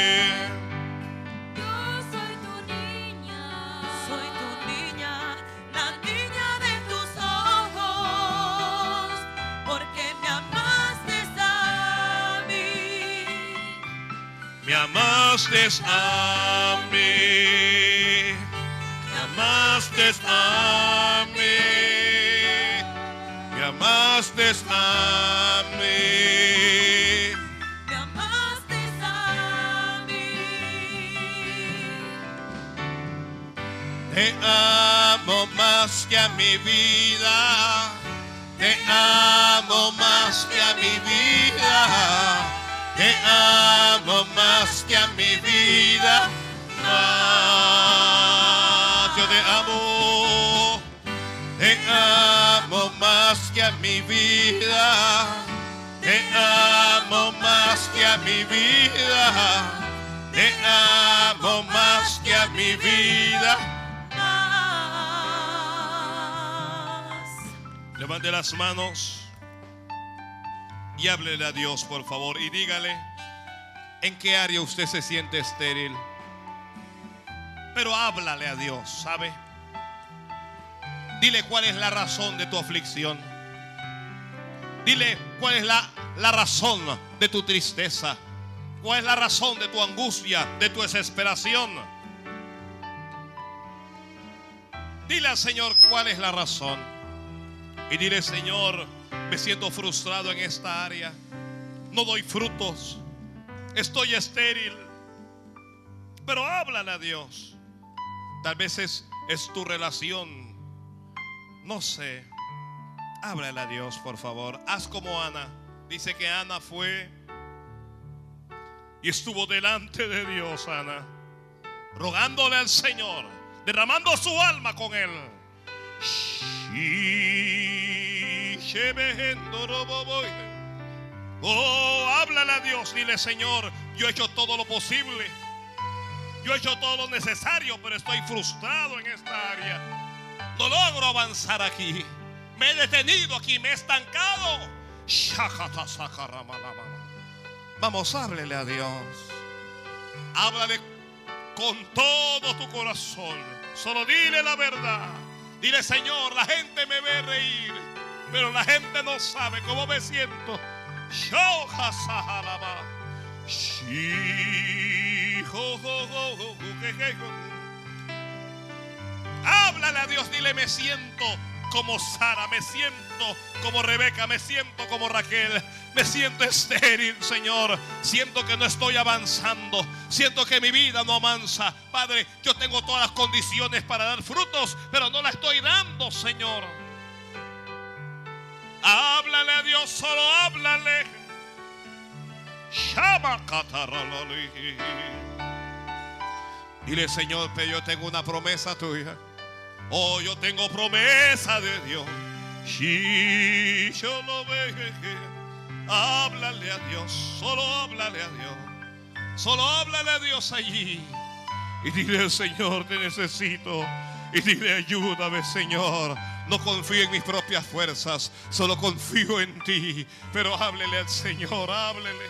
Amaste a mí, me amaste a mí, me amaste a mí. Me amaste a mí. Te amo más que a mi vida, te amo más que a mi vida, te amo más que a mi vida. Más, yo te amo, te amo más que a mi vida, te amo más que a mi vida. Te amo más que a mi vida. Levante las manos y háblele a Dios, por favor, y dígale en qué área usted se siente estéril. Pero háblale a Dios, ¿sabe? Dile cuál es la razón de tu aflicción. Dile cuál es la, la razón de tu tristeza. ¿Cuál es la razón de tu angustia, de tu desesperación? Dile al Señor cuál es la razón. Y dile, Señor, me siento frustrado en esta área. No doy frutos. Estoy estéril. Pero háblale a Dios. Tal vez es, es tu relación. No sé. Háblale a Dios, por favor. Haz como Ana. Dice que Ana fue y estuvo delante de Dios, Ana, rogándole al Señor, derramando su alma con él. Oh, háblale a Dios, dile Señor, yo he hecho todo lo posible. Yo he hecho todo lo necesario, pero estoy frustrado en esta área. No logro avanzar aquí. Me he detenido aquí, me he estancado. Vamos, háblele a Dios. Háblale con todo tu corazón. Solo dile la verdad. Dile, Señor, la gente me ve reír, pero la gente no sabe cómo me siento. Háblale a Dios, dile, me siento como Sara, me siento como Rebeca, me siento como Raquel, me siento estéril, Señor. Siento que no estoy avanzando, siento que mi vida no avanza. Padre, yo tengo todas las condiciones para dar frutos, pero no la estoy dando, Señor. Háblale a Dios, solo háblale. Dile, Señor, pero yo tengo una promesa tuya. Oh, yo tengo promesa de Dios. Si yo lo veo, háblale a Dios, solo háblale a Dios. Solo háblale a Dios allí. Y dile, Señor, te necesito. Y dile, ayúdame, Señor. No confío en mis propias fuerzas, solo confío en ti. Pero háblele al Señor, háblele.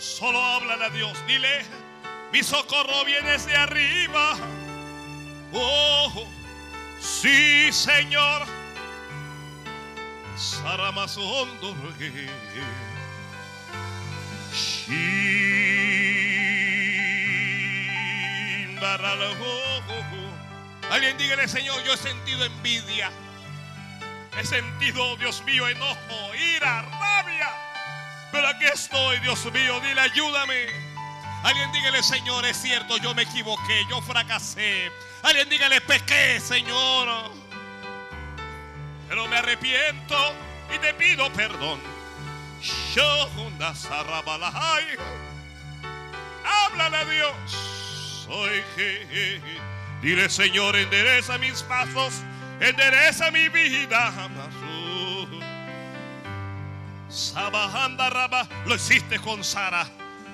Solo háblale a Dios. Dile, mi socorro viene de arriba. Oh, sí, Señor. Saramasondo. Alguien dígale, Señor, yo he sentido envidia. He sentido, Dios mío, enojo, ira, rabia. Pero aquí estoy, Dios mío, dile, ayúdame. Alguien dígale, Señor, es cierto, yo me equivoqué, yo fracasé. Alguien dígale, pequé, Señor. Pero me arrepiento y te pido perdón. Háblale a Dios. Soy que. Dile, Señor, endereza mis pasos, endereza mi vida. Sabajanda Raba, lo hiciste con Sara,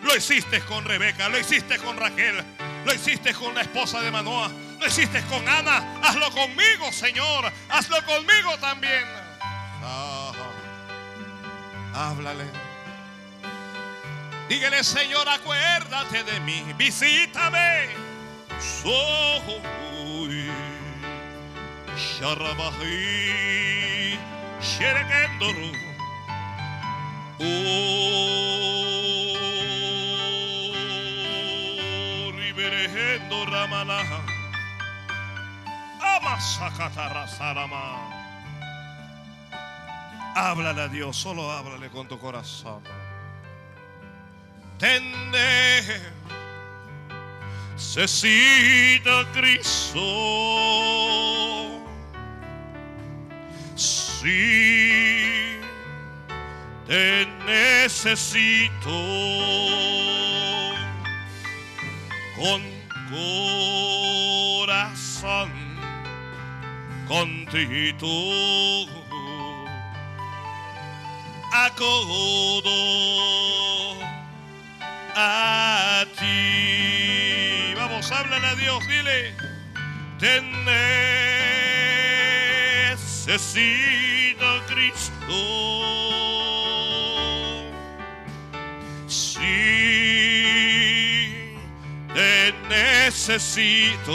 lo hiciste con Rebeca, lo hiciste con Raquel, lo hiciste con la esposa de Manoah, lo hiciste con Ana. Hazlo conmigo, Señor, hazlo conmigo también. Ah, háblale. Dígale, Señor, acuérdate de mí, visítame. Soy Sharabahi Sherekendoro. Oh, Riberejendo Ramanaha. Amasakatara Sarama. Háblale a Dios, solo háblale con tu corazón. Tende, necesita Cristo. Sí, te necesito con corazón contrito. Acudo a ti. Vamos, háblale a Dios, dile. Te necesito, Cristo. Sí, te necesito.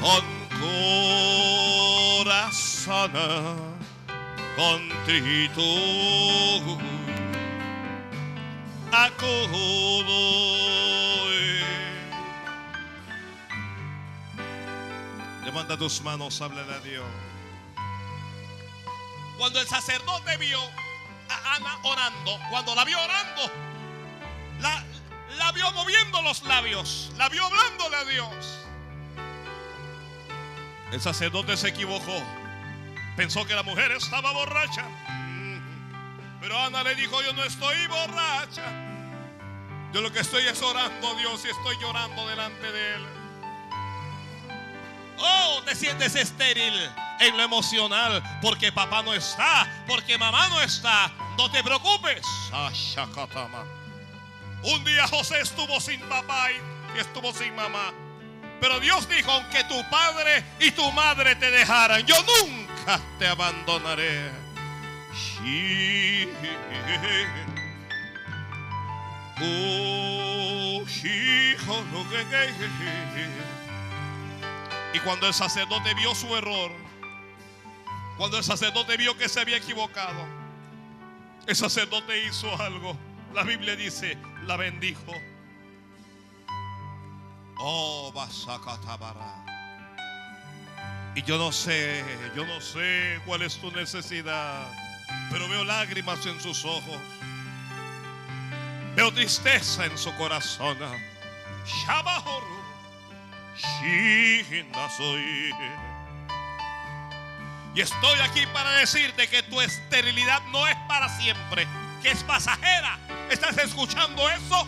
Con corazón contrito acudo. Levanta tus manos, háblale a Dios. Cuando el sacerdote vio a Ana orando, cuando la vio orando, la, la vio moviendo los labios, la vio hablándole a Dios. El sacerdote se equivocó. Pensó que la mujer estaba borracha. Pero Ana le dijo, yo no estoy borracha. Yo lo que estoy es orando a Dios y estoy llorando delante de Él. Oh, te sientes estéril en lo emocional porque papá no está, porque mamá no está. No te preocupes. Ashakatama. Un día José estuvo sin papá y estuvo sin mamá. Pero Dios dijo, aunque tu padre y tu madre te dejaran, yo nunca te abandonaré. Sí. Y cuando el sacerdote vio su error, cuando el sacerdote vio que se había equivocado, el sacerdote hizo algo. La Biblia dice, la bendijo. Oh, Basakatabara. Y yo no sé, yo no sé cuál es tu necesidad, pero veo lágrimas en sus ojos. Veo tristeza en su corazón. Shabahoru. Soy. Y estoy aquí para decirte que tu esterilidad no es para siempre, que es pasajera. ¿Estás escuchando eso?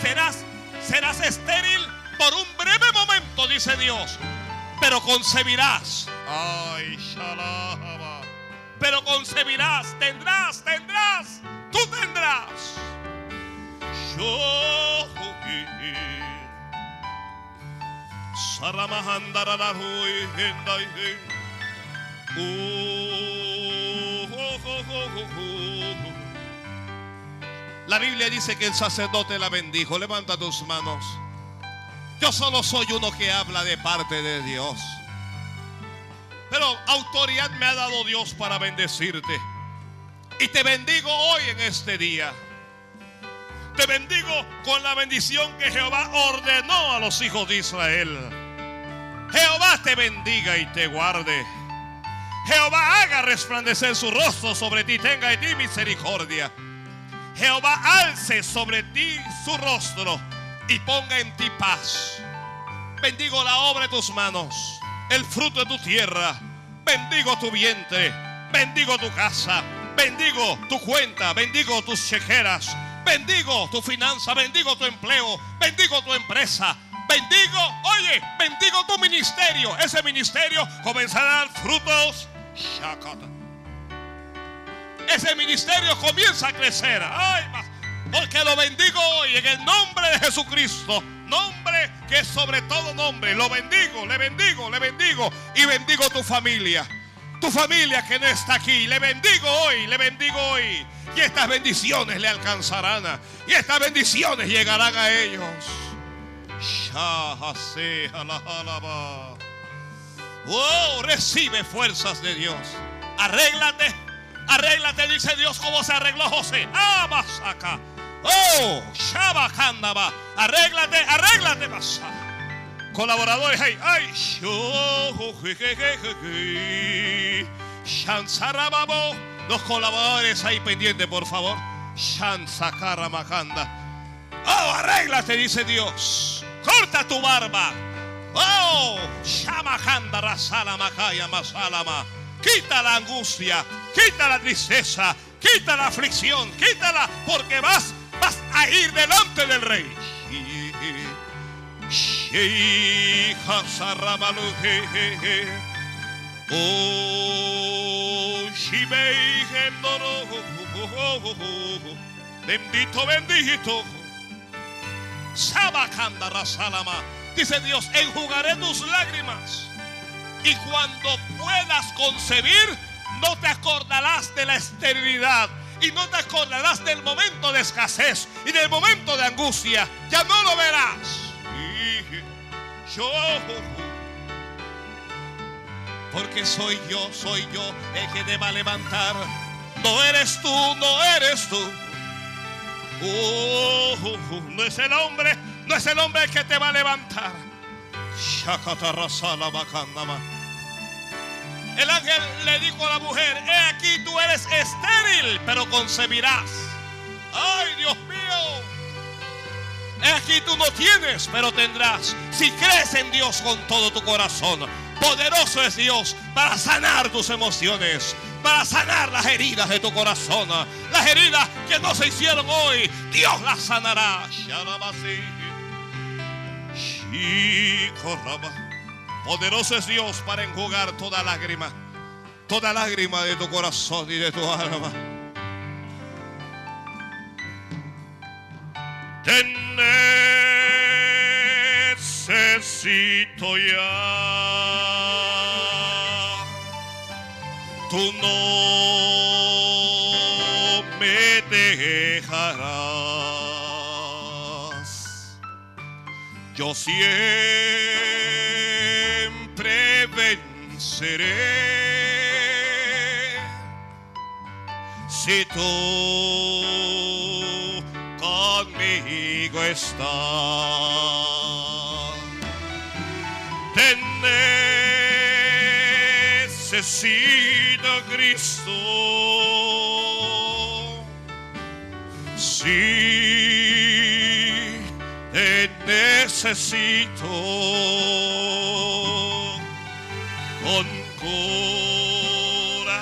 Serás, serás estéril por un breve momento, dice Dios. Pero concebirás. Ay. Pero concebirás, tendrás, tendrás, tú tendrás. La Biblia dice que el sacerdote la bendijo. Levanta tus manos. Yo solo soy uno que habla de parte de Dios. Pero autoridad me ha dado Dios para bendecirte. Y te bendigo hoy en este día. Te bendigo con la bendición que Jehová ordenó a los hijos de Israel. Jehová te bendiga y te guarde. Jehová haga resplandecer su rostro sobre ti, tenga de ti misericordia. Jehová alce sobre ti su rostro y ponga en ti paz. Bendigo la obra de tus manos, el fruto de tu tierra. Bendigo tu vientre, bendigo tu casa, bendigo tu cuenta, bendigo tus chequeras, bendigo tu finanza, bendigo tu empleo, bendigo tu empresa. Bendigo, oye, bendigo tu ministerio. Ese ministerio comenzará a dar frutos. Ese ministerio comienza a crecer. Ay. Porque lo bendigo hoy en el nombre de Jesucristo. Nombre que es sobre todo nombre. Lo bendigo, le bendigo, le bendigo. Y bendigo tu familia. Tu familia que no está aquí. Le bendigo hoy, le bendigo hoy. Y estas bendiciones le alcanzarán. Y estas bendiciones llegarán a ellos. Oh, recibe fuerzas de Dios. Arréglate, arréglate, dice Dios, como se arregló José. Abasaka. Oh, Shabakandaba. Arréglate, arréglate, basa. Colaboradores, je. Shansarababo. Los colaboradores ahí pendientes, por favor. Shansakaramakanda. Oh, arréglate, dice Dios. Corta tu barba. Oh, Shamakanda Salamakaya Masalama. Quita la angustia, quita la tristeza, quita la aflicción, quítala, porque vas, vas a ir delante del rey. Oh, Shibei Gendoro. Bendito, bendito. Sabakanda Rasalama. Dice Dios, enjugaré tus lágrimas. Y cuando puedas concebir, no te acordarás de la esterilidad. Y no te acordarás del momento de escasez y del momento de angustia. Ya no lo verás. Yo, porque soy yo, soy yo el que te va a levantar. No eres tú, no eres tú. No es el hombre, no es el hombre el que te va a levantar. El ángel le dijo a la mujer, he aquí tú eres estéril, pero concebirás. Ay, Dios mío. Aquí tú no tienes, pero tendrás. Si crees en Dios con todo tu corazón. Poderoso es Dios para sanar tus emociones, para sanar las heridas de tu corazón. Las heridas que no se hicieron hoy, Dios las sanará. Poderoso es Dios para enjugar toda lágrima, toda lágrima de tu corazón y de tu alma. Te necesito ya. Tú no me dejarás. Yo siempre venceré. Si tú conmigo estás. Te necesito, Cristo. Sí, te necesito con corazón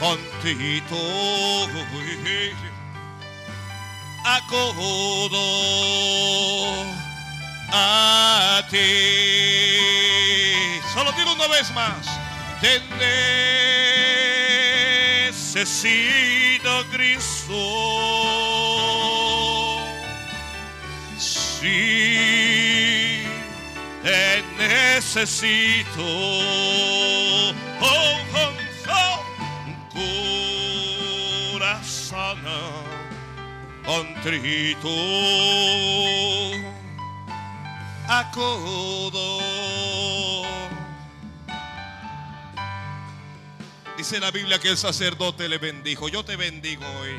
contigo. Acudo a ti. Solo digo una vez más. Te necesito, Cristo. Sí, te necesito. Oh, oh. Contrito acudo. Dice la Biblia que el sacerdote le bendijo. Yo te bendigo hoy.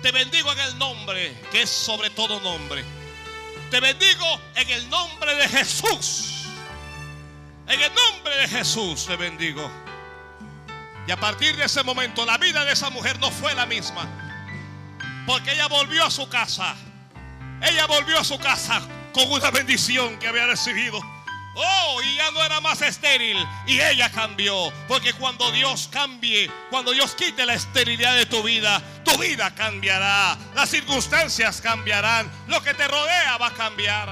Te bendigo en el nombre que es sobre todo nombre. Te bendigo en el nombre de Jesús. En el nombre de Jesús te bendigo. Y a partir de ese momento la vida de esa mujer no fue la misma. Porque ella volvió a su casa. Ella volvió a su casa con una bendición que había recibido. Oh, y ya no era más estéril. Y ella cambió. Porque cuando Dios cambie, cuando Dios quite la esterilidad de tu vida, tu vida cambiará. Las circunstancias cambiarán. Lo que te rodea va a cambiar.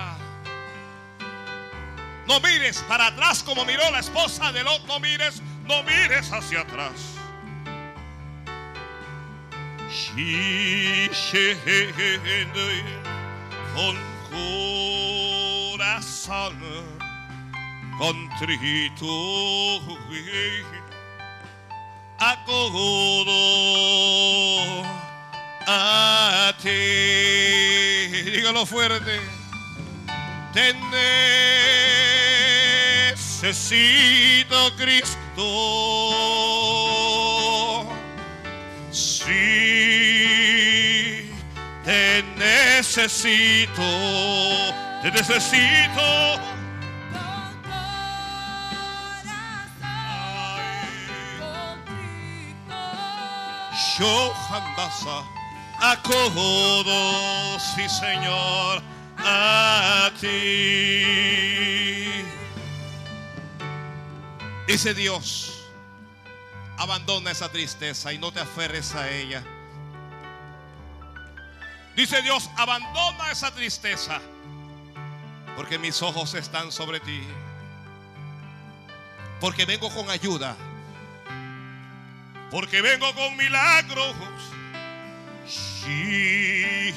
No mires para atrás como miró la esposa de Lot. No mires, no mires hacia atrás. She- Con corazón contrito acudo a ti. Dígalo fuerte. Te necesito, Cristo. Sí, te necesito, te necesito. Yo andasa acudo, sí Señor, a ti. Dice Dios, abandona esa tristeza y no te aferres a ella. Dice Dios, abandona esa tristeza, porque mis ojos están sobre ti. Porque vengo con ayuda. Porque vengo con milagros. Sí.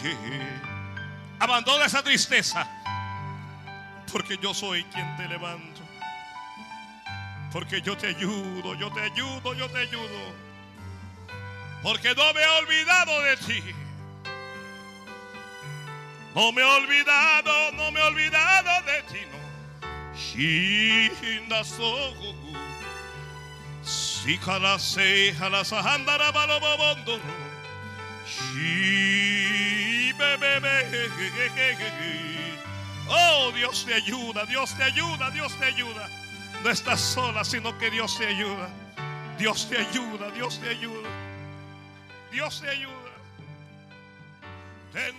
Abandona esa tristeza. Porque yo soy quien te levanto. Porque yo te ayudo, yo te ayudo, yo te ayudo. Porque no me he olvidado de ti. No me he olvidado, no me he olvidado de ti, no. Oh, Dios te ayuda, Dios te ayuda, Dios te ayuda. No estás sola, sino que Dios te ayuda. Dios te ayuda, Dios te ayuda. Dios te ayuda. en